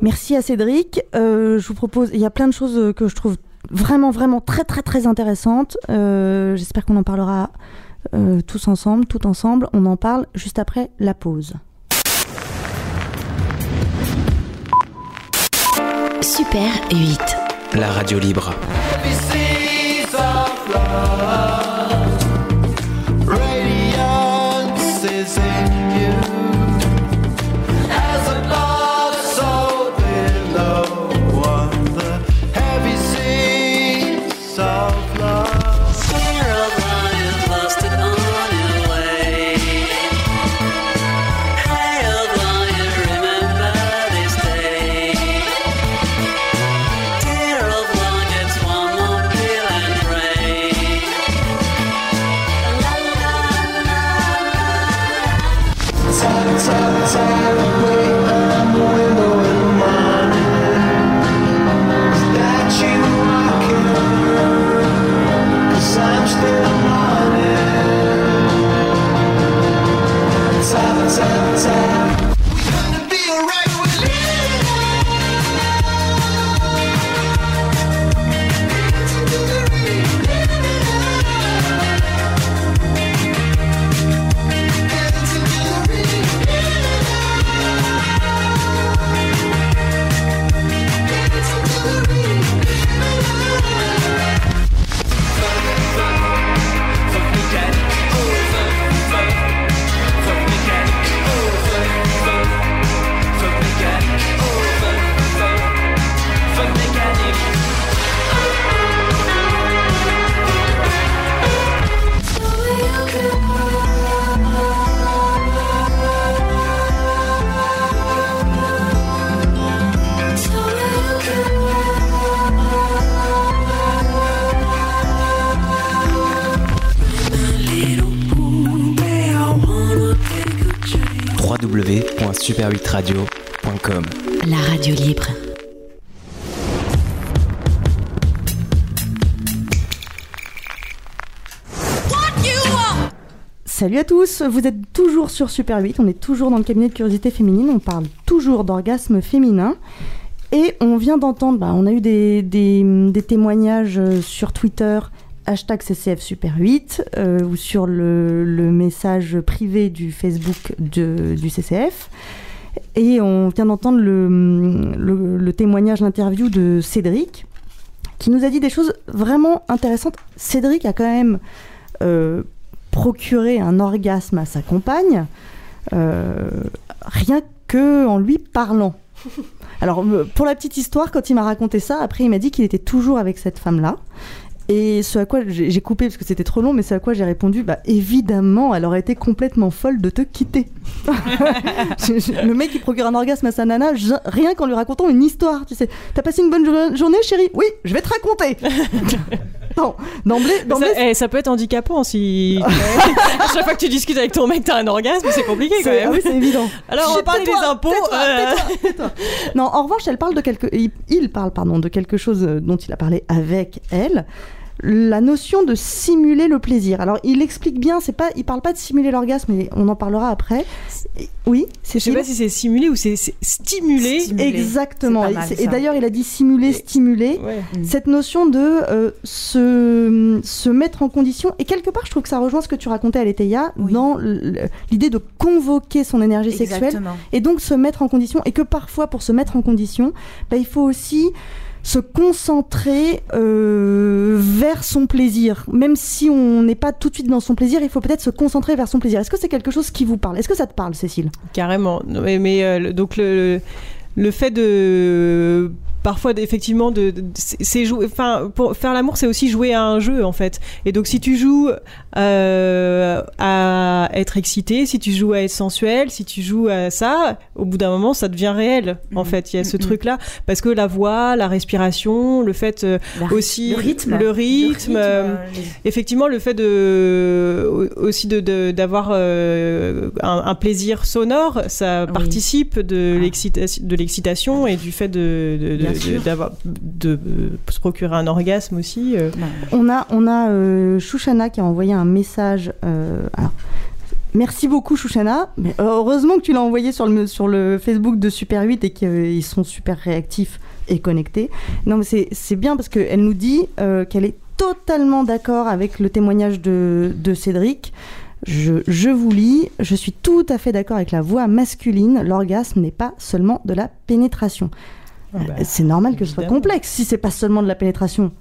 Merci à Cédric. Euh, je vous propose, il y a plein de choses euh, que je trouve vraiment, vraiment très, très, très intéressantes. Euh, J'espère qu'on en parlera euh, tous ensemble, tout ensemble. On en parle juste après la pause. Super 8. La radio libre. Oh. www.super8radio.com La radio libre. Salut à tous, vous êtes toujours sur Super 8, on est toujours dans le cabinet de curiosité féminine, on parle toujours d'orgasme féminin. Et on vient d'entendre, bah, on a eu des, des- des témoignages euh, sur Twitter, hashtag CCF Super 8, euh, ou sur le, le message privé du Facebook de- du CCF. Et on vient d'entendre le, le- le témoignage, l'interview de Cédric, qui nous a dit des choses vraiment intéressantes. Cédric a quand même euh, procuré un orgasme à sa compagne, euh, rien que en lui parlant. Alors, pour la petite histoire, quand il m'a raconté ça, après, il m'a dit qu'il était toujours avec cette femme-là. Et ce à quoi j'ai coupé parce que c'était trop long, mais ce à quoi j'ai répondu, bah évidemment, elle aurait été complètement folle de te quitter. Le mec qui procure un orgasme à sa nana, je- rien qu'en lui racontant une histoire, tu sais. T'as passé une bonne jour- journée, chérie? Oui, je vais te raconter. non, d'emblée, Ça, eh, ça peut être handicapant si. à chaque fois que tu discutes avec ton mec, t'as un orgasme, c'est compliqué quand même. oui, c'est évident. Alors, on va parler des impôts. euh. Non, en revanche, elle parle de quelque... il, il parle pardon, de quelque chose euh, dont il a parlé avec elle. La notion de simuler le plaisir. Alors, il explique bien, c'est pas, il parle pas de simuler l'orgasme, mais on en parlera après. Oui, c'est Je sais pas si c'est simulé ou c'est stimulé. Exactement. Et, d'ailleurs, il a dit simuler, stimuler. Ouais. Cette notion de euh, se, se mettre en condition. Et quelque part, je trouve que ça rejoint ce que tu racontais à l'Eteia dans l'idée de convoquer son énergie sexuelle Exactement. et donc se mettre en condition. Et que parfois, pour se mettre en condition, bah, il faut aussi se concentrer euh, vers son plaisir. Même si on n'est pas tout de suite dans son plaisir, il faut peut-être se concentrer vers son plaisir. Est-ce que c'est quelque chose qui vous parle? Est-ce que ça te parle, Cécile? Carrément. Mais, mais, euh, donc le, le fait de parfois effectivement de, de- c'est jouer enfin pour faire l'amour c'est aussi jouer à un jeu en fait. Et donc si tu joues euh, à être excité si tu joues à être sensuel si tu joues à ça au bout d'un moment ça devient réel en fait. Il y a ce truc là parce que la voix la respiration le fait euh, La aussi le rythme. le Le rythme, euh, euh, les- effectivement le fait de aussi de d'avoir euh, un, un plaisir sonore ça participe de l'excitation de l'excitation et du fait de de- de- Bien de- sûr. d'avoir de, euh, se procurer un orgasme aussi euh. On a, on a euh, Chouchana qui a envoyé un message. euh, alors, merci beaucoup Chouchana. Mais heureusement que tu l'as envoyé sur le, sur le Facebook de Super 8 et qu'ils sont super réactifs et connectés. Non, mais c'est- c'est bien parce qu'elle nous dit euh, qu'elle est totalement d'accord avec le témoignage de, de Cédric. Je, je vous lis, je suis tout à fait d'accord avec la voix masculine. L'orgasme n'est pas seulement de la pénétration. Ah bah, c'est normal que ce soit complexe si c'est pas seulement de la pénétration.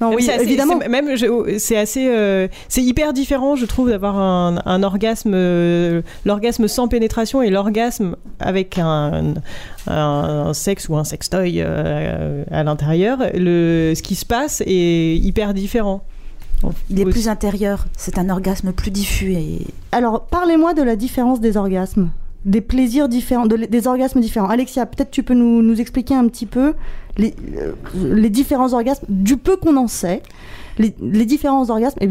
Non, Même oui, assez- évidemment. c'est- Même je- c'est assez, euh, c'est hyper différent, je trouve, d'avoir un, un orgasme, euh, l'orgasme sans pénétration et l'orgasme avec un, un, un sexe ou un sextoy euh, à l'intérieur. Le, ce qui se passe est hyper différent. Il est plus intérieur, c'est un orgasme plus diffus et Alors, parlez-moi de la différence des orgasmes, des plaisirs différents, de- des orgasmes différents. Alexia, peut-être tu peux nous, expliquer un petit peu les, euh, les différents orgasmes, du peu qu'on en sait, les, différents orgasmes et,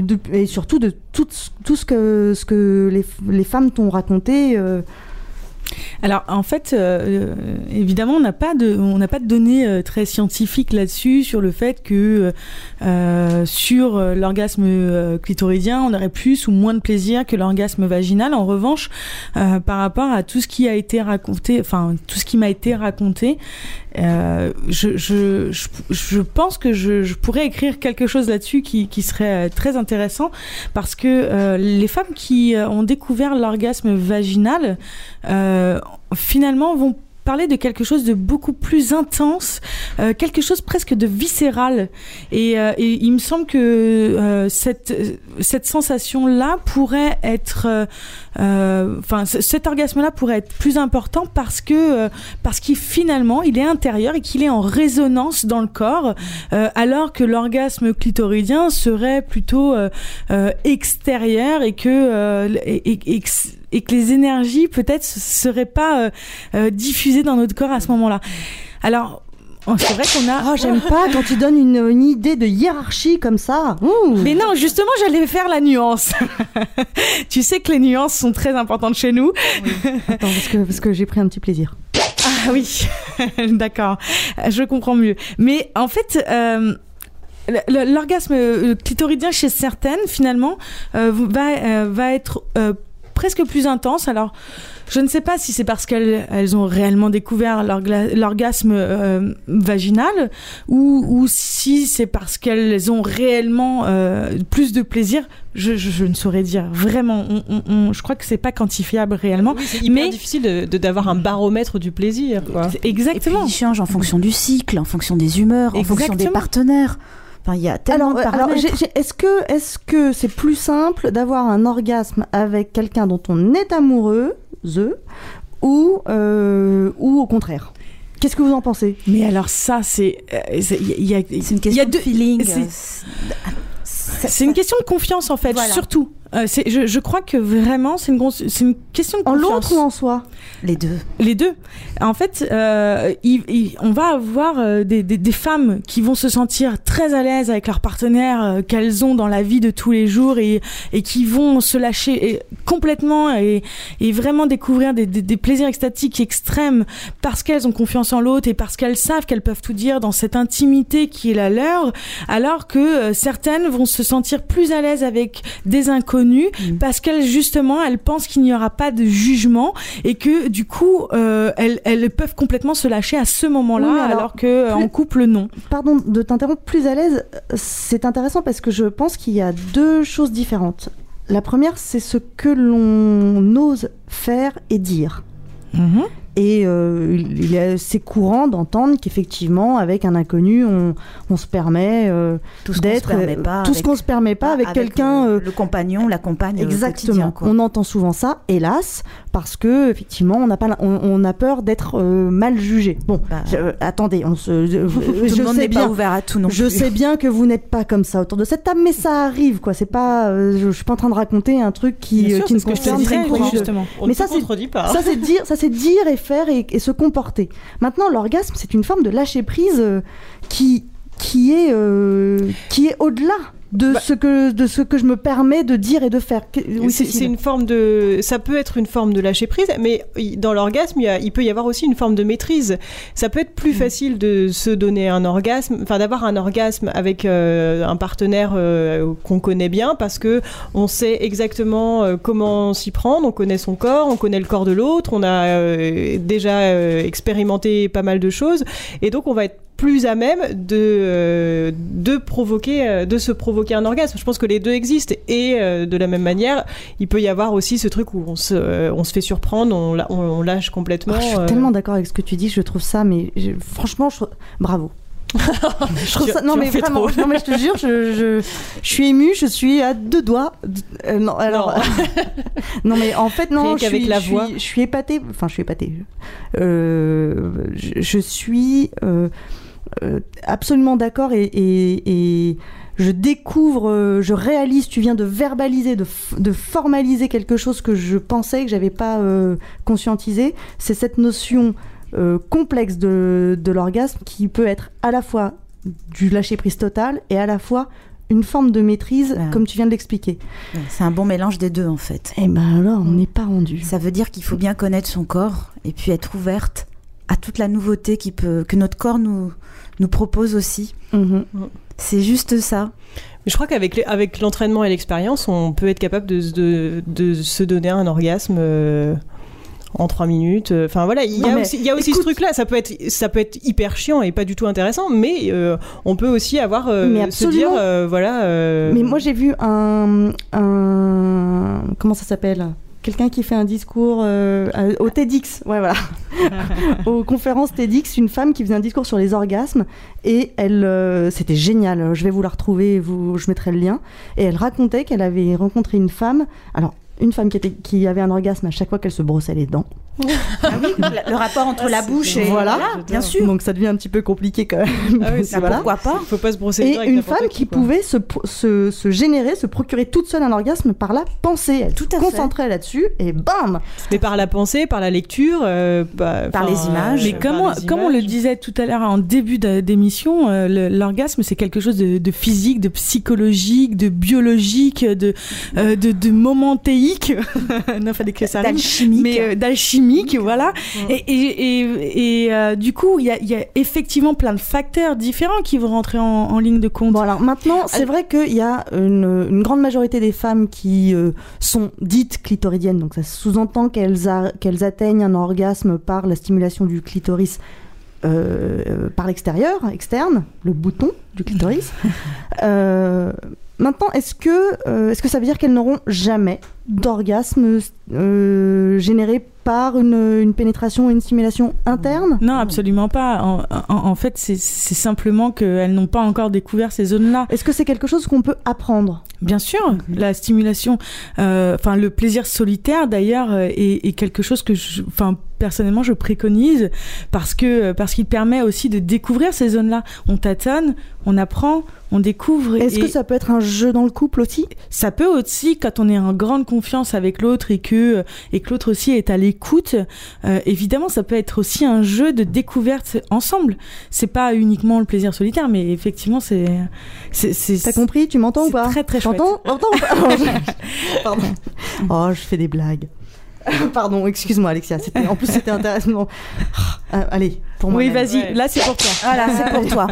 surtout de tout, ce- que, les femmes t'ont raconté. euh, Alors en fait, euh, euh, évidemment, on n'a pas de, on n'a pas de données euh, très scientifiques là-dessus sur le fait que sur l'orgasme clitoridien, on aurait plus ou moins de plaisir que l'orgasme vaginal. En revanche, par rapport à tout ce qui a été raconté, enfin tout ce qui m'a été raconté, je, pense que je, pourrais écrire quelque chose là-dessus qui, serait très intéressant parce que les femmes qui ont découvert l'orgasme vaginal finalement vont parler de quelque chose de beaucoup plus intense, euh, quelque chose presque de viscéral. Et, euh, il me semble que euh, cette, sensation-là pourrait être, euh, euh, enfin, cet orgasme-là pourrait être plus important parce que euh, parce qu'il finalement il est intérieur et qu'il est en résonance dans le corps, euh, alors que l'orgasme clitoridien serait plutôt euh, euh, extérieur et que euh, et que les énergies peut-être seraient pas euh, euh, diffusées dans notre corps à ce moment-là. Alors oh, c'est vrai qu'on a. Oh, j'aime pas quand tu donnes une, une idée de hiérarchie comme ça. Ouh. Mais non, justement, j'allais faire la nuance. tu sais que les nuances sont très importantes chez nous. Attends, parce que, parce que j'ai pris un petit plaisir. Ah oui, d'accord, je comprends mieux. Mais en fait, euh, l'orgasme clitoridien chez certaines, finalement, euh, va, euh, va être euh, presque plus intense. Alors, je ne sais pas si c'est parce qu'elles elles ont réellement découvert l'orgasme euh, vaginal ou, ou si c'est parce qu'elles ont réellement euh, plus de plaisir. Je, je- je ne saurais dire. Vraiment, on- on- on- je crois que c'est pas quantifiable réellement. C'est hyper difficile de- d'avoir un baromètre du plaisir. Quoi. Exactement. Et puis il change en fonction du cycle, en fonction des humeurs, en fonction des partenaires. Enfin, il y a tellement Alors, de euh, alors paramètres. j'ai- j'ai- est-ce que est-ce que c'est plus simple d'avoir un orgasme avec quelqu'un dont on est amoureux, ou euh, ou au contraire? Qu'est-ce que vous en pensez? Mais alors ça, c'est euh, c'est il y a- il y a- C'est une y question a de deux- feeling. c'est- C'est une question de confiance en fait, Voilà. surtout. Euh, c'est- je, je crois que vraiment c'est une, grosse- c'est une question de En l'autre ou en soi? Les deux. Les deux. En fait, euh, il- il- on va avoir euh, des, des- des femmes qui vont se sentir très à l'aise avec leur partenaire euh, qu'elles ont dans la vie de tous les jours et, et qui vont se lâcher et- complètement et, et vraiment découvrir des, des- des plaisirs extatiques extrêmes parce qu'elles ont confiance en l'autre et parce qu'elles savent qu'elles peuvent tout dire dans cette intimité qui est la leur, alors que euh, certaines vont se sentir plus à l'aise avec des inconnus parce qu'elles justement elles pensent qu'il n'y aura pas de jugement et que du coup euh, elles, elles peuvent complètement se lâcher à ce moment-là Oui, alors, alors, que euh, plus- en couple non. Pardon de t'interrompre, plus à l'aise, c'est intéressant parce que je pense qu'il y a deux choses différentes. La première, c'est ce que l'on ose faire et dire. Et euh, il est assez courant d'entendre qu'effectivement, avec un inconnu, on, on se permet euh, Tout ce qu'on se d'être permet pas tout ce avec- qu'on se permet pas avec, quelqu'un. le, euh, le compagnon, la compagne. quotidien, Exactement. quoi. On entend souvent ça, hélas, parce que effectivement, on a pas, on, on a peur d'être euh, mal jugé. Bon, je- euh, attendez, on se, je, Bah. Tout je le monde sais n'est bien, pas ouvert à tout non je plus. sais bien que vous n'êtes pas comme ça autour de cette table, mais ça arrive, quoi. C'est pas, euh, je, je suis pas en train de raconter un truc qui, Bien sûr, qui c'est ne concerne que- justement. On mais ne ça, c'est contredit pas. ça, c'est dire, ça, c'est dire et faire et, et se comporter. Maintenant, l'orgasme, c'est une forme de lâcher prise euh, qui, qui est, euh, qui est au-delà de ce que, de ce que je me permets de dire et de faire. Oui, c'est une forme de, ça peut être une forme de lâcher prise, mais dans l'orgasme, il, peut y avoir aussi une forme de maîtrise. Ça peut être plus facile de se donner un orgasme, enfin d'avoir un orgasme avec euh, un partenaire euh, qu'on connaît bien, parce que on sait exactement euh, comment s'y prendre, on connaît son corps, on connaît le corps de l'autre, on a déjà expérimenté pas mal de choses, et donc on va être plus à même de, euh, de provoquer, euh, de se provoquer un orgasme. Je pense que les deux existent et euh, de la même manière, il peut y avoir aussi ce truc où on se, on se fait surprendre, on, la- on, on lâche complètement. Ah, je suis tellement d'accord avec ce que tu dis, je trouve ça, mais je- franchement, je, bravo. je trouve Tu- ça, non mais vraiment, non mais je te jure, je, je, je suis émue, je suis à deux doigts. Euh, non, alors, non mais en fait non, je suis, la voix. suis, je suis épatée. Enfin, je suis épatée. Euh, je, suis euh, absolument d'accord et, et, et je découvre, euh, je réalise, tu viens de verbaliser, de, formaliser quelque chose que je pensais que j'avais pas euh, conscientisé. C'est cette notion euh, complexe de, de l'orgasme qui peut être à la fois du lâcher prise total et à la fois une forme de maîtrise, comme tu viens de l'expliquer. Ouais, C'est un bon mélange des deux en fait. Et ben alors, on n'est pas rendu. Ça veut dire qu'il faut bien connaître son corps et puis être ouverte à toute la nouveauté qui peut, que notre corps nous, nous propose aussi. Mhm. C'est juste ça. Mais je crois qu'avec avec l'entraînement et l'expérience, on peut être capable de, se- de, de se donner un orgasme. euh, en trois minutes, enfin voilà, il y a aussi, il y a aussi ce truc-là. Ça peut être, ça peut être hyper chiant et pas du tout intéressant, mais euh, on peut aussi avoir euh, Mais se dire, absolument. euh, voilà. euh, Mais moi, j'ai vu un, un. Comment ça s'appelle? Quelqu'un qui fait un discours euh, au TEDx, ouais, voilà. aux conférences TEDx, une femme qui faisait un discours sur les orgasmes et elle, euh, c'était génial. Je vais vous la retrouver, vous, je mettrai le lien. Et elle racontait qu'elle avait rencontré une femme. Alors, une femme qui, était, qui avait un orgasme à chaque fois qu'elle se brossait les dents. Ah le, le rapport entre la bouche et voilà. bien sûr. Donc ça devient un petit peu compliqué quand même. Ah oui, C'est- voilà. Pourquoi pas Faut pas se brosser les Et une femme qui, pouvait se, se, se générer, se procurer toute seule un orgasme par la pensée. Elle Tout se à fait. concentrait là-dessus et bam Mais par la pensée, par la lecture, euh, bah, Par les images. euh, Mais par comme on, comme on le images. disait tout à l'heure en début d'émission, euh, l'orgasme c'est quelque chose de, de physique, de psychologique, de biologique, de euh, de, de momentéique. non, fallait que ça. Mais euh, voilà. Et, et, et, et, euh, du coup, il y a, il y a effectivement plein de facteurs différents qui vont rentrer en, en ligne de compte. Bon alors maintenant, c'est vrai qu'il y a une, une grande majorité des femmes qui euh, sont dites clitoridiennes, donc ça sous-entend qu'elles qu'elles atteignent un orgasme par la stimulation du clitoris euh, euh, par l'extérieur, externe, le bouton du clitoris. Euh, maintenant, est-ce que, euh, est-ce que ça veut dire qu'elles n'auront jamais d'orgasme euh, généré par une, une pénétration et une stimulation interne Non, absolument pas. En, en- en fait, c'est simplement qu'elles n'ont pas encore découvert ces zones-là. Est-ce que c'est quelque chose qu'on peut apprendre? Bien sûr, la stimulation, euh, enfin le plaisir solitaire d'ailleurs euh, est, est quelque chose que, enfin personnellement, je préconise parce que parce qu'il permet aussi de découvrir ces zones-là. On tâtonne, on apprend, on découvre. Est-ce que ça peut être un jeu dans le couple aussi? Ça peut aussi, quand on est en grande confiance avec l'autre et que, et que l'autre aussi est à l'écoute, euh, évidemment, ça peut être aussi un jeu de découverte ensemble. C'est pas uniquement le plaisir solitaire, mais effectivement, c'est. T'as compris? Tu m'entends ou pas? très, très. T'entends? Pardon. Oh, je fais des blagues. Pardon, excuse-moi Alexia. En plus, c'était intéressant. Ah, allez, pour moi. Oui, vas-y, là, c'est pour toi. Voilà, c'est pour toi.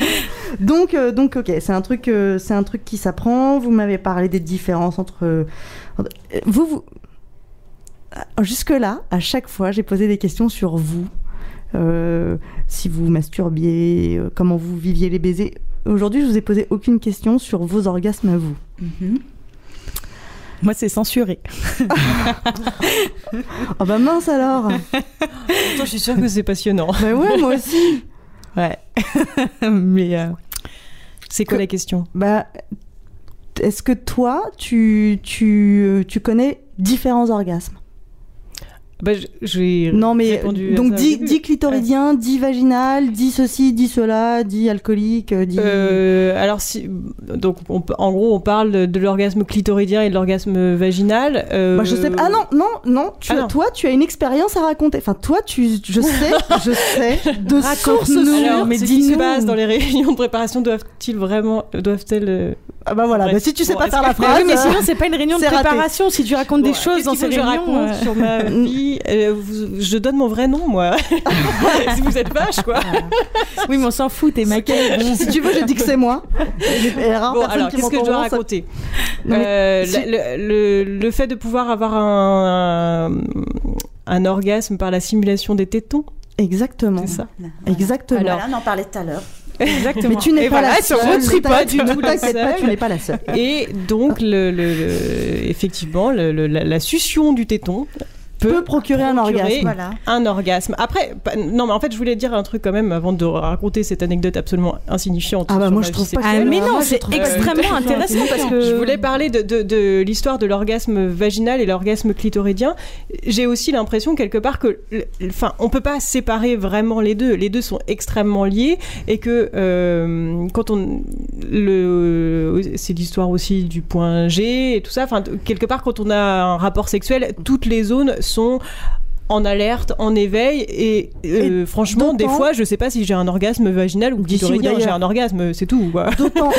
donc, euh, donc, ok, c'est un truc, euh, c'est un truc qui s'apprend. Vous m'avez parlé des différences entre euh, vous, vous. Jusque là, à chaque fois, j'ai posé des questions sur vous. Euh, si vous masturbiez, euh, comment vous viviez les baisers. Aujourd'hui, je vous ai posé aucune question sur vos orgasmes à vous. Moi, c'est censuré. Oh bah mince alors Pourtant, je suis sûre que c'est passionnant. Bah ouais, moi aussi Ouais. Mais. euh, C'est quoi la question? Bah, est-ce que toi, tu, tu, tu connais différents orgasmes? Bah, j'ai Non, mais répondu donc ça au dit, début. dit clitoridien, dit vaginal, dit ceci, dit cela, dit alcoolique, euh, dit. Euh, alors si donc on en gros on parle de, l'orgasme clitoridien et de l'orgasme vaginal. euh, Bah, je sais. Ah non, non, non. Tu, Ah non. Toi, tu as une expérience à raconter. Enfin, toi, tu, je sais, je sais de sources Alors, mais ce qui se passe dans les réunions de préparation doivent-ils vraiment doivent-elles euh, Ah bah voilà. bah, si tu sais Bon, pas faire la phrase. oui, mais sinon, euh, c'est pas une réunion de raté. préparation. Si tu racontes des choses dans ces que je réunions. raconte euh, sur ma vie Euh, vous- Je donne mon vrai nom moi. si vous êtes vache quoi. Oui, mais on s'en fout, t'es maquée. Bon. si tu veux, je dis que c'est moi. Bon, alors, qu'est-ce que je dois raconter Non, mais Euh, si- la- le, le- le fait de pouvoir avoir un, un orgasme par la simulation des tétons, Exactement. c'est ça Exactement. Voilà, on en parlait tout à l'heure. Exactement. Mais tu n'es pas voilà, pas, seule. tu n'es pas la seule. Et donc, le, le- le- effectivement, le- le- la, la succion du téton Peut procurer un orgasme. Voilà. un orgasme. Après, non, mais en fait, je voulais dire un truc quand même avant de raconter cette anecdote absolument insignifiante. Ah bah sur moi je trouve pas. Ah, mais non, c'est extrêmement euh, intéressant parce que. Je voulais parler de, de- de l'histoire de l'orgasme vaginal et l'orgasme clitoridien. J'ai aussi l'impression quelque part que, enfin, on peut pas séparer vraiment les deux. Les deux sont extrêmement liés et que euh, quand on le, c'est l'histoire aussi du point G et tout ça. Enfin, quelque part quand on a un rapport sexuel, toutes les zones sont en alerte, en éveil, et, euh, Et franchement, des fois, je sais pas si j'ai un orgasme vaginal ou clitoridien, j'ai un orgasme, c'est tout. D'autant,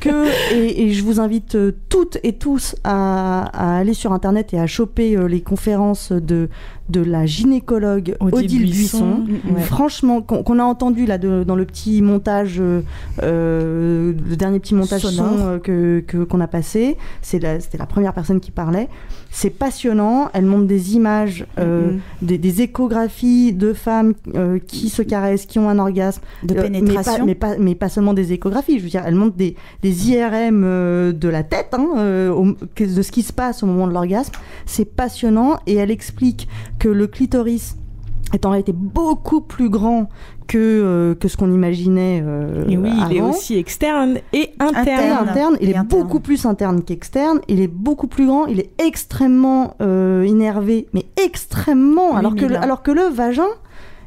que, et, et je vous invite euh, toutes et tous à, à aller sur internet et à choper euh, les conférences de, de la gynécologue Odile Odile, Buisson. Buisson. Ouais. Franchement, qu'on, a entendu là de- dans le petit montage, euh, le dernier petit montage Sonore. son euh, que, que- qu'on a passé, c'est la- c'était la première personne qui parlait. C'est passionnant. Elle montre des images, euh, Mhm. des, des échographies de femmes euh, qui se caressent, qui ont un orgasme. De Euh, mais pas- pénétration. Mais pas, mais pas, seulement des échographies. Je veux dire, elle montre des, des IRM euh, de la tête, hein, euh, au- de ce qui se passe au moment de l'orgasme. C'est passionnant et elle explique que le clitoris est en réalité beaucoup plus grand que, euh, que ce qu'on imaginait. euh, Et oui, il est aussi externe et interne. Interne. interne, il Et est interne. beaucoup plus interne qu'externe. Il est beaucoup plus grand. Il est extrêmement euh, innervé, mais extrêmement. Alors que, le, 8000. alors que le vagin,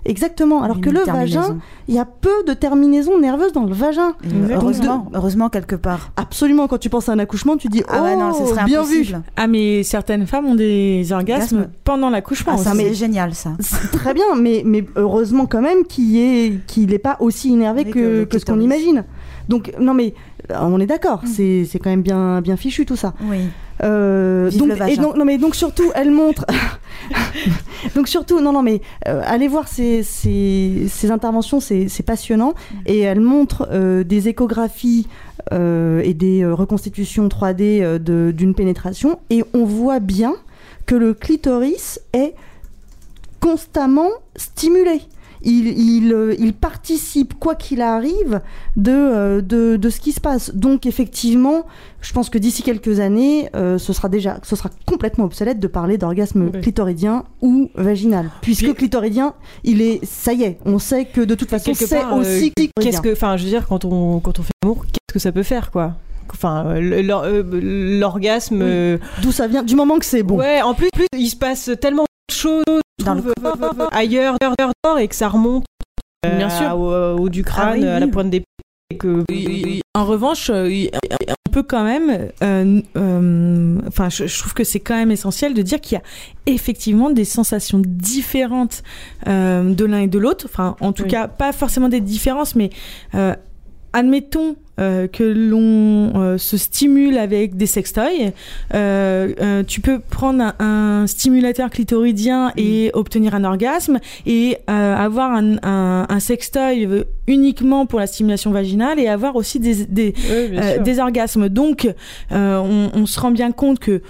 exactement. Alors que le vagin, Terminaison. il y a peu de terminaisons nerveuses dans le vagin. Heureusement, heureusement quelque part. Absolument, quand tu penses à un accouchement, tu dis Ah oh, ouais, non, ce serait bien impossible. vu. Ah, mais certaines femmes ont des orgasmes Orgasme. pendant l'accouchement. Ah, ça, c'est génial ça. C'est très bien, mais, mais heureusement quand même qu'il est qu'il n'est pas aussi énervé que, ce qu'on imagine. Donc non mais euh, on est d'accord, c'est c'est quand même bien bien fichu tout ça. Oui. Euh, donc, le vagin. et donc, non mais donc surtout elle montre donc surtout non non mais euh, allez voir ces, ces, ces interventions c'est passionnant. Et elle montre euh, des échographies et des reconstitutions 3D euh, de- d'une pénétration. Et on voit bien que le clitoris est constamment stimulé il, il, euh, il participe, quoi qu'il arrive, de, euh, de, de ce qui se passe. Donc effectivement, je pense que d'ici quelques années, euh, ce sera déjà, ce sera complètement obsolète de parler d'orgasme Oui. clitoridien ou vaginal, puisque clitoridien, il est, ça y est, on sait que de toute façon, c'est euh, aussi qu'est-ce que, enfin, je veux dire, quand on quand on fait l'amour, qu'est-ce que ça peut faire, quoi? Enfin, l'orgasme. D'où ça vient Du moment que c'est bon. Ouais, en plus, plus, il se passe tellement je Dans le trouve, euh, ailleurs, et que ça remonte euh, Bien sûr. au, au haut du crâne, Ah oui, à la pointe des et que En revanche, euh, on peut quand même, euh, euh, enfin, je, je trouve que c'est quand même essentiel de dire qu'il y a effectivement des sensations différentes euh, de l'un et de l'autre. Enfin, en tout cas, pas forcément des différences, mais euh, admettons euh, que l'on euh, se stimule avec des sextoys. Euh, tu peux prendre un, un stimulateur clitoridien et obtenir un orgasme et avoir un, un, un sextoy uniquement pour la stimulation vaginale et avoir aussi des, des, Oui, bien sûr. des orgasmes. Donc, on, on se rend bien compte que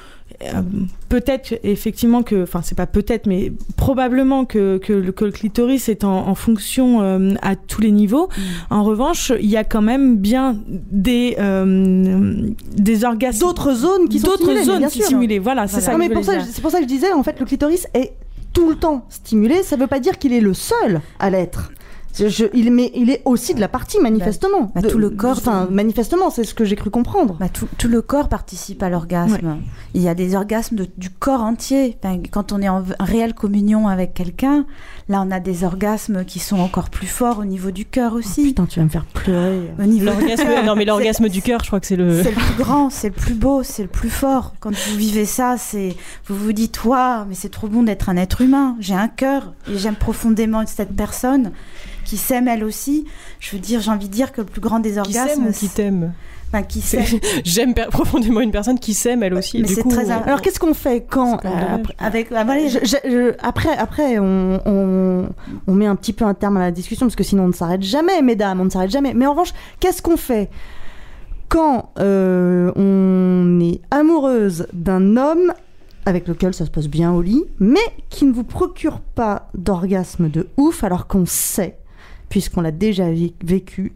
peut-être effectivement que, enfin c'est pas peut-être, mais probablement que, que, le, que le clitoris est en, en fonction euh, à tous les niveaux. Mm. En revanche, il y a quand même bien des euh, des orgasmes, D'autres zones qui sont d'autres zones qui stimulées. Voilà, c'est ça. Non, mais pour ça, c'est pour ça que je disais, en fait, le clitoris est tout le temps stimulé. Ça veut pas dire qu'il est le seul à l'être. Je- il, mais il est aussi de la partie, manifestement. bah, De- tout le corps, Enfin, manifestement, c'est ce que j'ai cru comprendre. Bah, tout, tout le corps participe à l'orgasme. Il y a des orgasmes de- du corps entier. Enfin, quand on est en réelle communion avec quelqu'un, là, on a des orgasmes qui sont encore plus forts au niveau du cœur aussi. Oh, putain, tu vas me faire pleurer. Au niveau L'orgasme, non mais l'orgasme du cœur, je crois que c'est le. C'est le plus grand, c'est le plus beau, c'est le plus fort. Quand vous vivez ça, c'est vous vous dites waouh, mais c'est trop bon d'être un être humain. J'ai un cœur et j'aime profondément cette personne qui s'aime elle aussi. Je veux dire, j'ai envie de dire que le plus grand des Qui orgasmes, s'aime ou qui t'aime? Enfin, qui s'aime. J'aime profondément une personne qui s'aime elle aussi. Mais du coup, très euh, im- Alors, qu'est-ce qu'on fait quand euh, après- Avec ah, voilà, Je- je- je- après, après on, on, on met un petit peu un terme à la discussion parce que sinon on ne s'arrête jamais, mesdames, on ne s'arrête jamais. Mais en revanche, qu'est-ce qu'on fait quand euh, on est amoureuse d'un homme avec lequel ça se passe bien au lit, mais qui ne vous procure pas d'orgasme de ouf alors qu'on sait, puisqu'on l'a déjà vécu,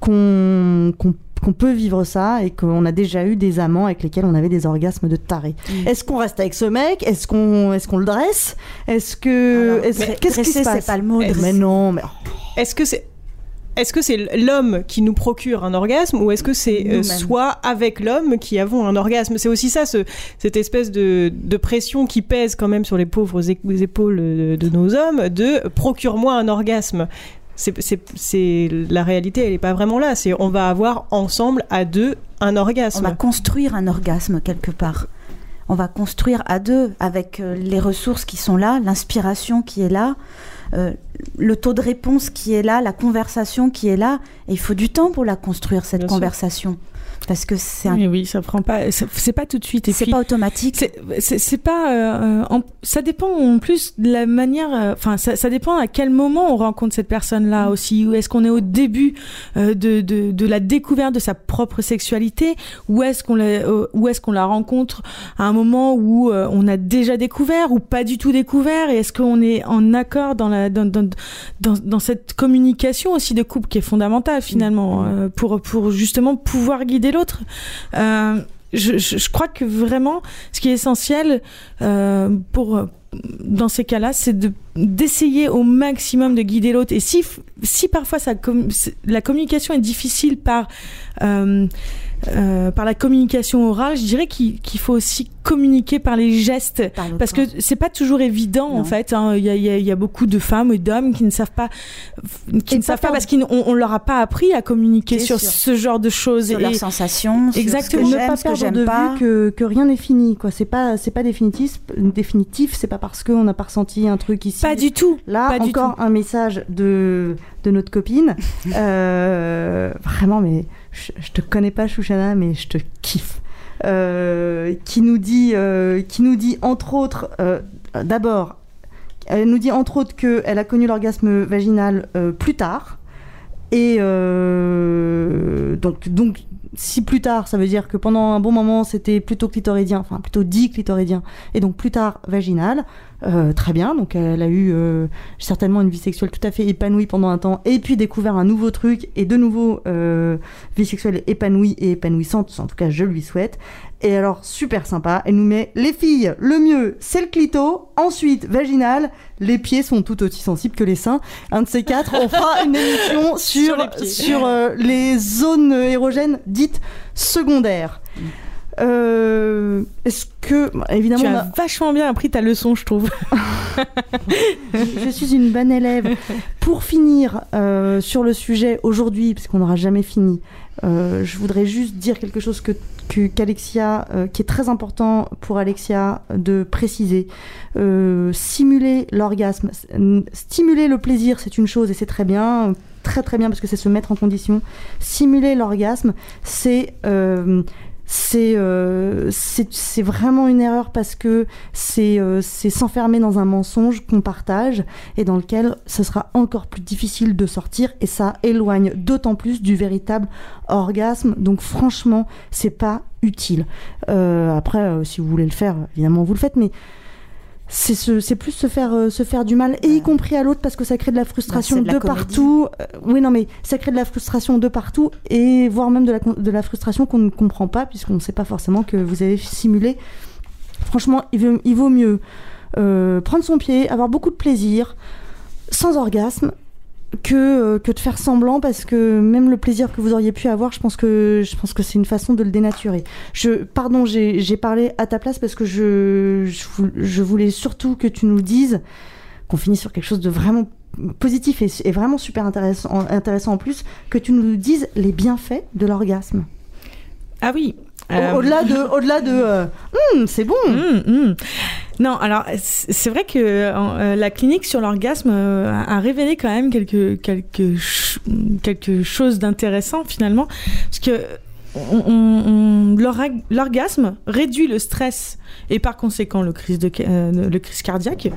qu'on qu'on- qu'on peut vivre ça et qu'on a déjà eu des amants avec lesquels on avait des orgasmes de taré. Est-ce qu'on reste avec ce mec? Est-ce qu'on est qu'on le dresse? Est-ce que est-ce- qu'est-ce qui se passe? c'est pas le mot, Eh. Mais non, mais Est-ce que c'est est-ce que c'est l'homme qui nous procure un orgasme ou est-ce que c'est euh, soit avec l'homme qui avons un orgasme? C'est aussi ça, ce- cette espèce de, de pression qui pèse quand même sur les pauvres épaules de, de nos hommes de procure-moi un orgasme. C'est, la réalité, elle n'est pas vraiment là. C'est on va avoir ensemble à deux un on orgasme. va construire un orgasme quelque part. On va construire à deux avec euh, les ressources qui sont là, l'inspiration qui est là, euh, le taux de réponse qui est là, la conversation qui est là. Et il faut du temps pour la construire cette Bien sûr. Parce que c'est un... Oui, oui, ça prend pas, c'est pas tout de suite. C'est pas automatique. c'est- pas, euh, en- ça dépend en plus de la manière, euh, enfin, ça, ça dépend à quel moment on rencontre cette personne-là aussi. Ou est-ce qu'on est au début euh, de, de, de la découverte de sa propre sexualité, ou est-ce qu'on la, ou est-ce qu'on la rencontre à un moment où on a déjà découvert ou pas du tout découvert, et est-ce qu'on est en accord dans la, dans, dans, dans, dans cette communication aussi de couple qui est fondamentale finalement euh, pour pour justement pouvoir guider l'autre. Euh, je, crois que vraiment, ce qui est essentiel euh, pour dans ces cas-là, c'est de d'essayer au maximum de guider l'autre. Et si si parfois ça la communication est difficile par euh, euh, par la communication orale, je dirais qu'il faut aussi communiquer par les gestes, Par le parce corps. que c'est pas toujours évident en fait. hein. Il y, a, il y a- il y a beaucoup de femmes et d'hommes qui ne savent pas, qui Et ne pas savent pas parce qu'on on leur a pas appris à communiquer sur sûr. ce genre de choses. sur Et- leurs sensations, Exactement. sur ce ne que pas ce perdre de pas. vue que, que rien n'est fini quoi c'est pas c'est pas définitif définitif c'est pas parce qu'on n'a pas ressenti un truc ici Pas du tout. là Pas du encore un message de de notre copine Euh, vraiment mais je, te connais pas Chouchana mais je te kiffe. Euh, qui nous dit euh, qui nous dit entre autres euh, d'abord elle nous dit entre autres qu'elle a connu l'orgasme vaginal plus tard. Et donc, donc si plus tard, ça veut dire que pendant un bon moment, c'était plutôt clitoridien, enfin plutôt dit clitoridien, et donc plus tard vaginal, euh, très bien. Donc elle a eu euh, certainement une vie sexuelle tout à fait épanouie pendant un temps, et puis découvert un nouveau truc, et de nouveau euh, vie sexuelle épanouie et épanouissante, en tout cas je lui souhaite. Et alors, super sympa, elle nous met les filles, le mieux, c'est le clito, ensuite vaginal, les pieds sont tout aussi sensibles que les seins. Un de ces quatre, on fera une émission sur, les sur euh, les zones érogènes dites secondaires. Euh, Est-ce que, évidemment, Tu as a- vachement bien appris ta leçon, je trouve. je suis une bonne élève. Pour finir euh, sur le sujet aujourd'hui, parce qu'on n'aura jamais fini, euh, je voudrais juste dire quelque chose que qu'Alexia, euh, qui est très important pour Alexia de préciser. Simuler l'orgasme, stimuler le plaisir, c'est une chose et c'est très bien, très très bien parce que c'est se mettre en condition. Simuler l'orgasme, c'est euh, c'est euh, vraiment une erreur parce que c'est euh, s'enfermer dans un mensonge qu'on partage et dans lequel ce sera encore plus difficile de sortir et ça éloigne d'autant plus du véritable orgasme. Donc franchement, c'est pas utile. Euh, après, euh, si vous voulez le faire, évidemment vous le faites, mais c'est plus se faire euh, se faire du mal et y compris à l'autre parce que ça crée de la frustration Bah, de de, la comédie. partout. Euh, oui non mais ça crée de la frustration de partout et voire même de la de la frustration qu'on ne comprend pas puisqu'on ne sait pas forcément que vous avez simulé. Franchement il vaut, il vaut mieux euh, prendre son pied avoir beaucoup de plaisir sans orgasme que, euh, que de faire semblant parce que même le plaisir que vous auriez pu avoir, je pense que, je pense que c'est une façon de le dénaturer. Pardon, j'ai parlé à ta place parce que je, je voulais surtout que tu nous dises qu'on finisse sur quelque chose de vraiment positif et, et vraiment super intéressant, intéressant en plus, que tu nous dises les bienfaits de l'orgasme. Ah oui. Euh, Au-delà de, au-delà de, euh, Hum, c'est bon. Hum, hum. Non, alors c'est vrai que euh, la clinique sur l'orgasme euh, a révélé quand même quelque quelque ch- quelque chose d'intéressant finalement, parce que on- on- on- l'orag- l'orgasme réduit le stress et par conséquent le crise de euh, le crise cardiaque.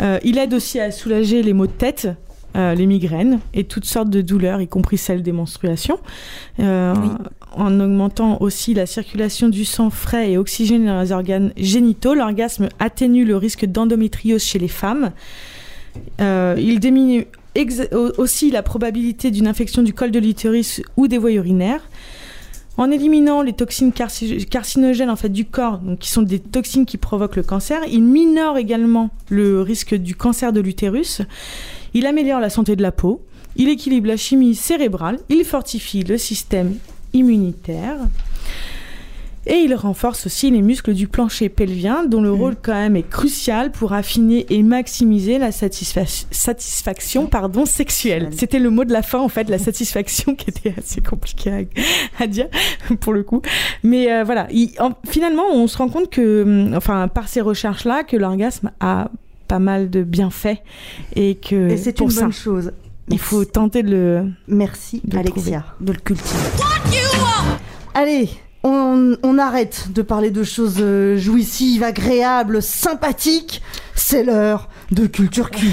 Euh, il aide aussi à soulager les maux de tête. Euh, les migraines et toutes sortes de douleurs, y compris celles des menstruations, Euh, en augmentant aussi la circulation du sang frais et oxygène dans les organes génitaux. L'orgasme atténue le risque d'endométriose chez les femmes. Euh, il diminue aussi la probabilité d'une infection du col de l'utérus ou des voies urinaires. En éliminant les toxines carci- carcinogènes en fait, du corps, donc qui sont des toxines qui provoquent le cancer, il minore également le risque du cancer de l'utérus. Il améliore la santé de la peau. Il équilibre la chimie cérébrale. Il fortifie le système immunitaire. Et il renforce aussi les muscles du plancher pelvien, dont le rôle quand même est crucial pour affiner et maximiser la satisfa- satisfaction pardon, sexuelle. C'était le mot de la fin, en fait, la satisfaction qui était assez compliqué à, à dire, pour le coup. Mais euh, voilà, il- en- finalement, on se rend compte que, hum, enfin, par ces recherches-là, que l'orgasme a pas mal de bienfaits et que Et c'est pour une ça, bonne chose. il faut tenter de le Merci de le Alexia. trouver, de le cultiver. Allez, on, on arrête de parler de choses euh, jouissives, agréables, sympathiques. C'est l'heure de culture cul.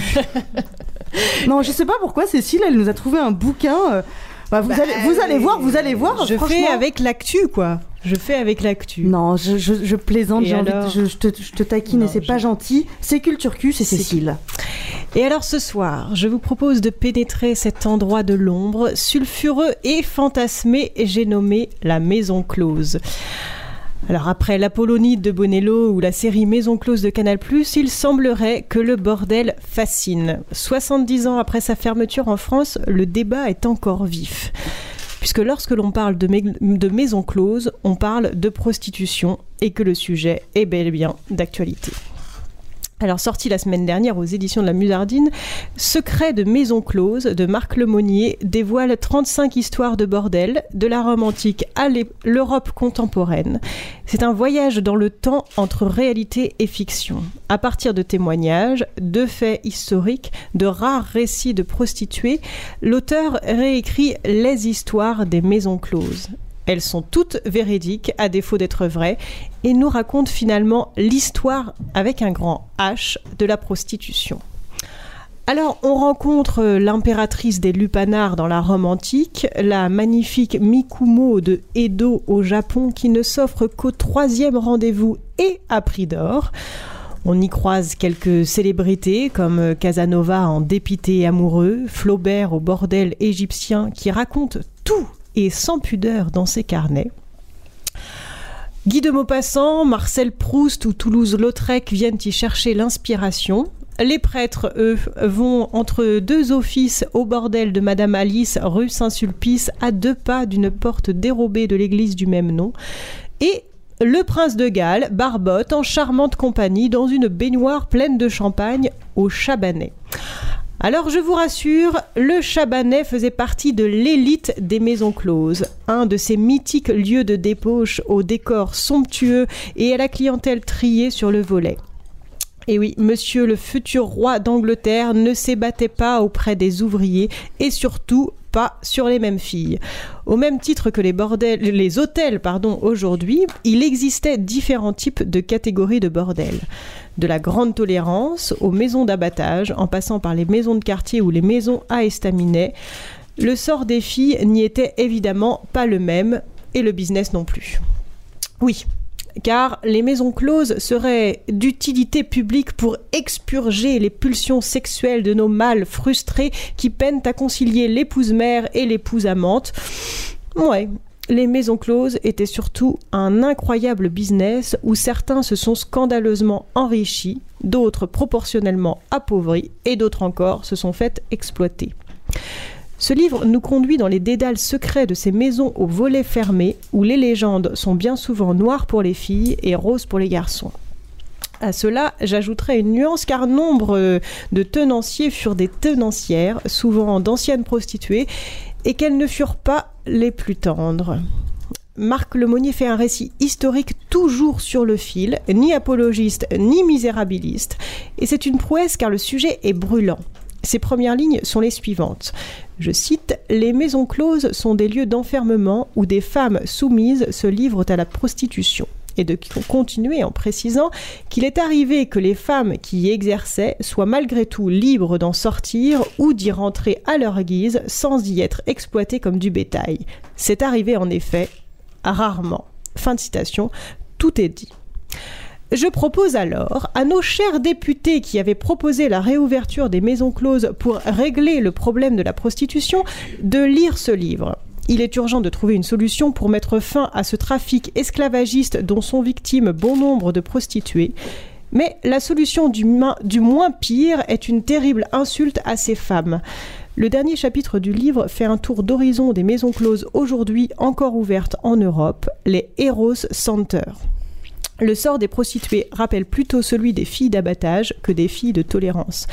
non, je sais pas pourquoi Cécile, elle nous a trouvé un bouquin. Bah, vous, Bah, allez, vous allez voir, vous allez voir. Je fais avec l'actu, quoi. Je fais avec l'actu. Non, je, je, je plaisante, envie de- je, te, je te taquine et c'est pas gentil. C'est culture cul, c'est Cécile. Et alors ce soir, je vous propose de pénétrer cet endroit de l'ombre, sulfureux et fantasmé, et j'ai nommé la Maison Close. Alors après l'Apollonide de Bonello ou la série Maison Close de Canal+, il semblerait que le bordel fascine. 70 ans après sa fermeture en France, le débat est encore vif. Puisque lorsque l'on parle de, maison close, on parle de prostitution et que le sujet est bel et bien d'actualité. Alors sorti la semaine dernière aux éditions de la Musardine, Secret de maison close de Marc Lemonnier dévoile 35 histoires de bordel, de la Rome antique à l'Europe contemporaine. C'est un voyage dans le temps entre réalité et fiction. À partir de témoignages, de faits historiques, de rares récits de prostituées, l'auteur réécrit les histoires des maisons closes. Elles sont toutes véridiques, à défaut d'être vraies, et nous racontent finalement l'histoire avec un grand H de la prostitution. Alors, on rencontre l'impératrice des lupanards dans la Rome antique, la magnifique Mikumo de Edo au Japon, qui ne s'offre qu'au troisième rendez-vous et à prix d'or. On y croise quelques célébrités comme Casanova en dépité amoureux, Flaubert au bordel égyptien qui raconte tout et sans pudeur dans ses carnets. Guy de Maupassant, Marcel Proust ou Toulouse-Lautrec viennent y chercher l'inspiration. Les prêtres, eux, vont entre deux offices au bordel de Madame Alice, rue Saint-Sulpice, à deux pas d'une porte dérobée de l'église du même nom. Et le prince de Galles barbote en charmante compagnie dans une baignoire pleine de champagne au Chabanais. Alors je vous rassure, le Chabanais faisait partie de l'élite des maisons closes, un de ces mythiques lieux de débauche au décor somptueux et à la clientèle triée sur le volet. Et oui, monsieur le futur roi d'Angleterre ne s'ébattait pas auprès des ouvriers et surtout pas sur les mêmes filles. Au même titre que les bordels, les hôtels, pardon, aujourd'hui, il existait différents types de catégories de bordels. De la grande tolérance aux maisons d'abattage, en passant par les maisons de quartier ou les maisons à estaminet, le sort des filles n'y était évidemment pas le même et le business non plus. Oui, car les maisons closes seraient d'utilité publique pour expurger les pulsions sexuelles de nos mâles frustrés qui peinent à concilier l'épouse mère et l'épouse amante. Ouais, les maisons closes étaient surtout un incroyable business où certains se sont scandaleusement enrichis, d'autres proportionnellement appauvris et d'autres encore se sont fait exploiter. Ce livre nous conduit dans les dédales secrets de ces maisons aux volets fermés où les légendes sont bien souvent noires pour les filles et roses pour les garçons. À cela, j'ajouterai une nuance car nombre de tenanciers furent des tenancières, souvent d'anciennes prostituées, et qu'elles ne furent pas les plus tendres. Marc Lemonnier fait un récit historique toujours sur le fil, ni apologiste ni misérabiliste, et c'est une prouesse car le sujet est brûlant. Ses premières lignes sont les suivantes. Je cite Les maisons closes sont des lieux d'enfermement où des femmes soumises se livrent à la prostitution. Et de continuer en précisant qu'il est arrivé que les femmes qui y exerçaient soient malgré tout libres d'en sortir ou d'y rentrer à leur guise sans y être exploitées comme du bétail. C'est arrivé en effet rarement. Fin de citation, tout est dit. Je propose alors à nos chers députés qui avaient proposé la réouverture des maisons closes pour régler le problème de la prostitution de lire ce livre. Il est urgent de trouver une solution pour mettre fin à ce trafic esclavagiste dont sont victimes bon nombre de prostituées. Mais la solution du, moins pire est une terrible insulte à ces femmes. Le dernier chapitre du livre fait un tour d'horizon des maisons closes aujourd'hui encore ouvertes en Europe, les Eros Center. Le sort des prostituées rappelle plutôt celui des filles d'abattage que des filles de tolérance.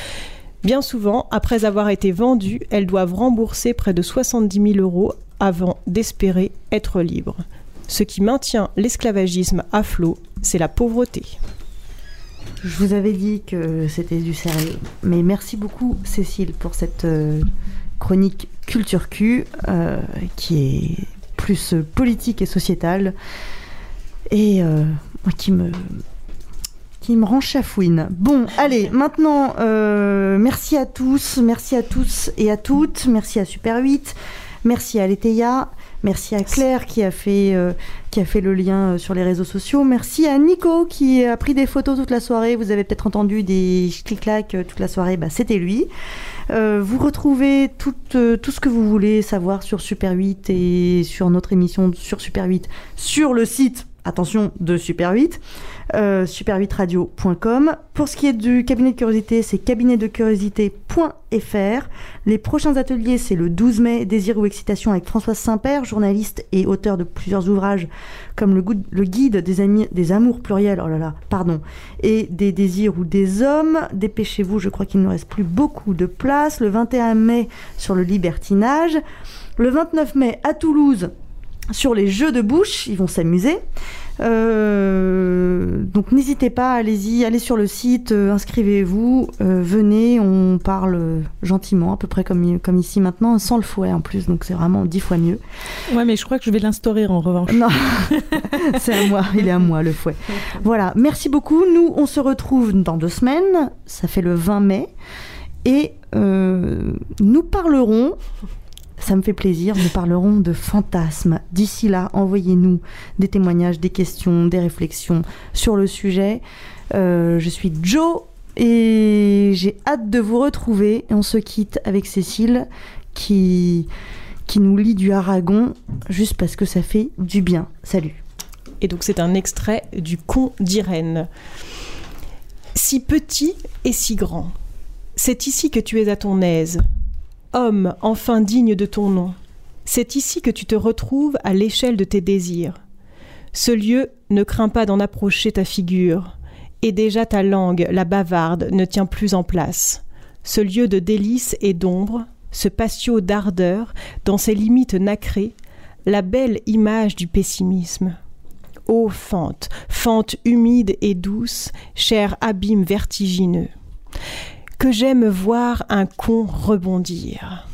Bien souvent, après avoir été vendues, elles doivent rembourser près de 70 000 euros avant d'espérer être libres. Ce qui maintient l'esclavagisme à flot, c'est la pauvreté. Je vous avais dit que c'était du sérieux. Mais merci beaucoup, Cécile, pour cette euh, chronique Culture Q, euh, qui est plus politique et sociétale. Et euh, qui me qui me rend chafouine. Bon, allez, maintenant, euh, merci à tous, merci à tous et à toutes, merci à Super 8, merci à Leteya, merci à Claire qui a fait, euh, qui a fait le lien euh, sur les réseaux sociaux, merci à Nico qui a pris des photos toute la soirée, vous avez peut-être entendu des clic-clac toute la soirée, bah, c'était lui. vous retrouvez tout, tout ce que vous voulez savoir sur Super 8 et sur notre émission sur Super 8 sur le site attention, de Super 8, euh, super8radio.com. Pour ce qui est du cabinet de curiosité, c'est cabinetdecuriosité.fr. Les prochains ateliers, c'est le 12 mai, Désir ou Excitation avec Françoise Saint-Père, journaliste et auteur de plusieurs ouvrages comme le, guide des, amis, des amours pluriels, oh là là, pardon, et des désirs ou des hommes. Dépêchez-vous, je crois qu'il ne reste plus beaucoup de place. Le 21 mai sur le libertinage. Le 29 mai à Toulouse, sur les jeux de bouche, ils vont s'amuser. Euh, donc n'hésitez pas, allez-y, allez sur le site, euh, inscrivez-vous, euh, venez, on parle gentiment, à peu près comme, comme ici maintenant, sans le fouet en plus, donc c'est vraiment dix fois mieux. Ouais, mais je crois que je vais l'instaurer en revanche. Non, c'est à moi, il est à moi le fouet. Voilà, merci beaucoup. Nous, on se retrouve dans deux semaines, ça fait le 20 mai. Et nous parlerons, ça me fait plaisir, nous parlerons de fantasmes. D'ici là, envoyez-nous des témoignages, des questions, des réflexions sur le sujet. Euh, je suis Joe et j'ai hâte de vous retrouver. Et on se quitte avec Cécile qui, qui nous lit du Aragon juste parce que ça fait du bien. Salut. Et donc c'est un extrait du Con d'Irène. Si petit et si grand, c'est ici que tu es à ton aise. Homme enfin digne de ton nom, c'est ici que tu te retrouves à l'échelle de tes désirs. Ce lieu ne craint pas d'en approcher ta figure, et déjà ta langue, la bavarde, ne tient plus en place. Ce lieu de délices et d'ombre, ce patio d'ardeur, dans ses limites nacrées, la belle image du pessimisme. Ô fente, fente humide et douce, cher abîme vertigineux, que j'aime voir un con rebondir.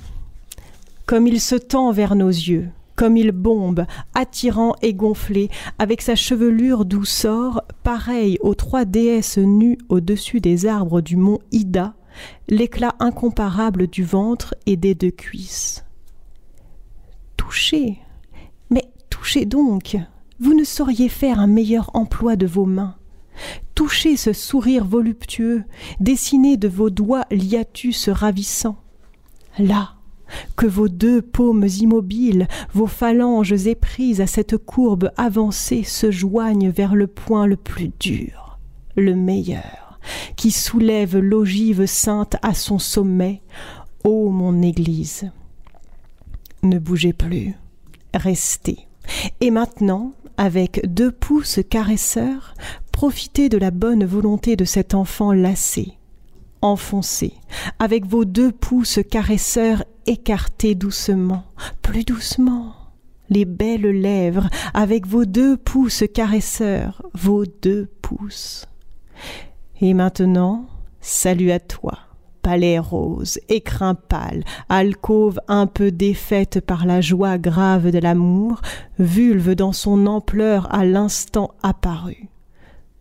Comme il se tend vers nos yeux, comme il bombe, attirant et gonflé, avec sa chevelure d'où sort, pareil aux trois déesses nues au-dessus des arbres du mont Ida, l'éclat incomparable du ventre et des deux cuisses. Touchez, mais touchez donc, vous ne sauriez faire un meilleur emploi de vos mains. Touchez ce sourire voluptueux, dessiné de vos doigts liatus ravissants. Là, que vos deux paumes immobiles, vos phalanges éprises à cette courbe avancée se joignent vers le point le plus dur, le meilleur, qui soulève l'ogive sainte à son sommet, ô mon Église. Ne bougez plus, restez. Et maintenant, avec deux pouces caresseurs, profitez de la bonne volonté de cet enfant lassé, enfoncé, avec vos deux pouces caresseurs écartés doucement, plus doucement, les belles lèvres, avec vos deux pouces caresseurs, vos deux pouces. Et maintenant, salut à toi palais rose, écrin pâle, alcôve un peu défaite par la joie grave de l'amour, vulve dans son ampleur à l'instant apparue.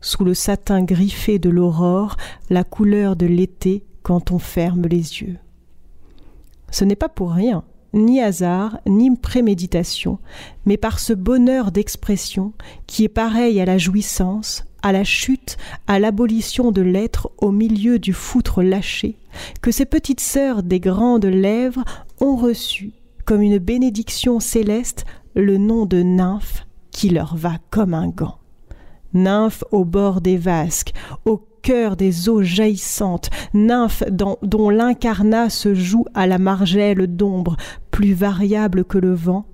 Sous le satin griffé de l'aurore, la couleur de l'été quand on ferme les yeux. Ce n'est pas pour rien, ni hasard, ni préméditation, mais par ce bonheur d'expression qui est pareil à la jouissance, à la chute, à l'abolition de l'être au milieu du foutre lâché, que ces petites sœurs des grandes lèvres ont reçu, comme une bénédiction céleste, le nom de nymphe qui leur va comme un gant. Nymphe au bord des vasques, au cœur des eaux jaillissantes, nymphe dont l'incarnat se joue à la margelle d'ombre, plus variable que le vent,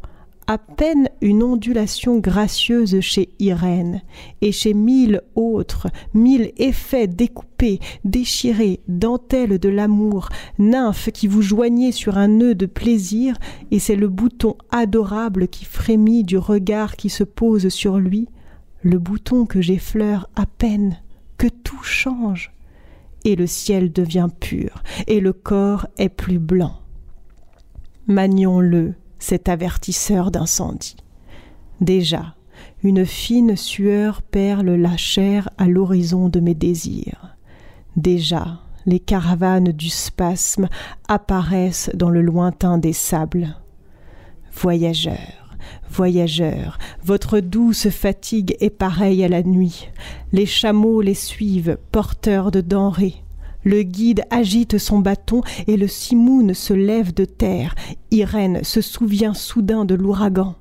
à peine une ondulation gracieuse chez Irène, et chez mille autres, mille effets découpés, déchirés, dentelles de l'amour, nymphes qui vous joignez sur un nœud de plaisir, et c'est le bouton adorable qui frémit du regard qui se pose sur lui, le bouton que j'effleure à peine, que tout change, et le ciel devient pur, et le corps est plus blanc. Manions-le, cet avertisseur d'incendie. Déjà, une fine sueur perle la chair à l'horizon de mes désirs. Déjà, les caravanes du spasme apparaissent dans le lointain des sables. Voyageurs, voyageurs, votre douce fatigue est pareille à la nuit. Les chameaux les suivent, porteurs de denrées. Le guide agite son bâton et le simoun se lève de terre. Irène se souvient soudain de l'ouragan.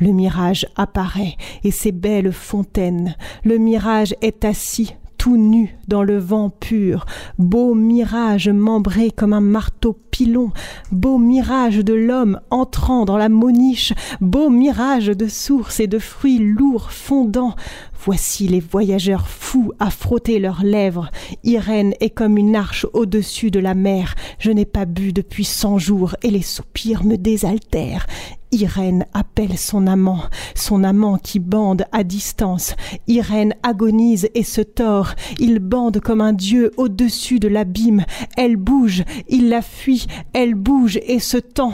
Le mirage apparaît et ses belles fontaines. Le mirage est assis, tout nu dans le vent pur, beau mirage membré comme un marteau pilon, beau mirage de l'homme entrant dans la moniche, beau mirage de sources et de fruits lourds fondants. Voici les voyageurs fous à frotter leurs lèvres. Irène est comme une arche au-dessus de la mer. Je n'ai pas bu depuis cent jours et les soupirs me désaltèrent. Irène appelle son amant, son amant qui bande à distance. Irène agonise et se tord. Il bande comme un dieu au-dessus de l'abîme. Elle bouge, il la fuit, elle bouge et se tend.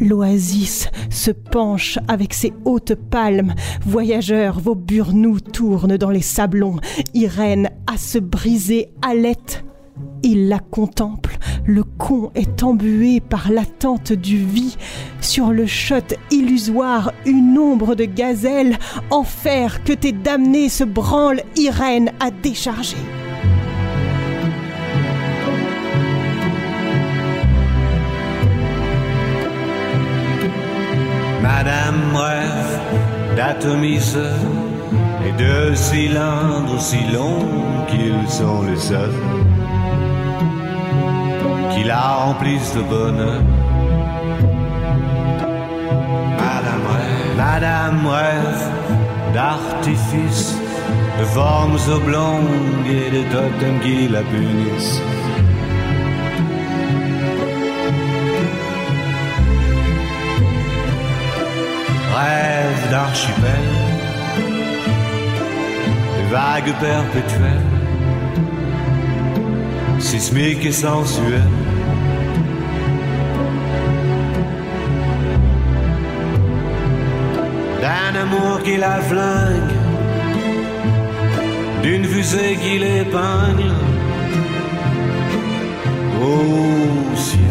L'oasis se penche avec ses hautes palmes. Voyageurs, vos burnous tournent dans les sablons. Irène à se briser halète. Il la contemple, Le con est embué par l'attente du vie. Sur le shot illusoire, une ombre de gazelle. Enfer que tes damnés se branlent, Irène à décharger. Madame rêve d'atomiseur et de cylindres si longs qu'ils sont les seuls qui la remplissent de bonheur. Madame rêve, Madame rêve d'artifices, de formes oblongues et de totems qui la punissent. rêve d'archipel, de vagues perpétuelles, sismiques et sensuelles. D'un amour qui la flingue, d'une fusée qui l'épingle au ciel.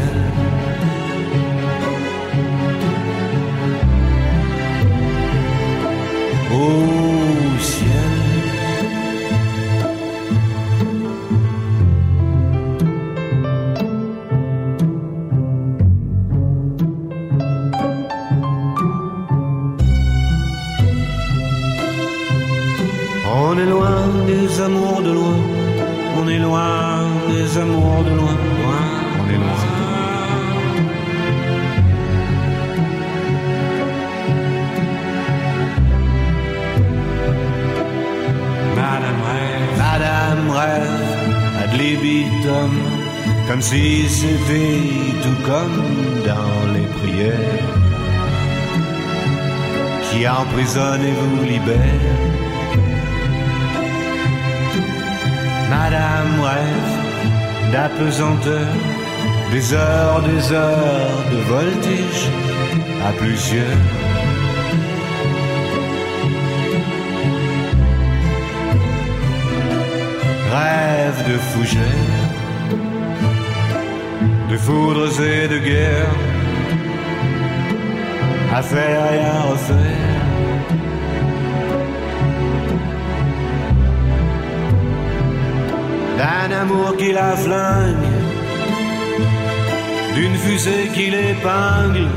Des amours de loin, on est loin des amours de loin, loin, on est loin. Madame rêve, Madame rêve, ad libitum, comme si c'était tout comme dans les prières, qui emprisonne et vous libère? Madame rêve d'apesanteur, des heures, des heures de voltige à plusieurs. rêve de fougères, de foudres et de guerres, à faire et à refaire. D'un amour qui la flingue, d'une fusée qui l'épingle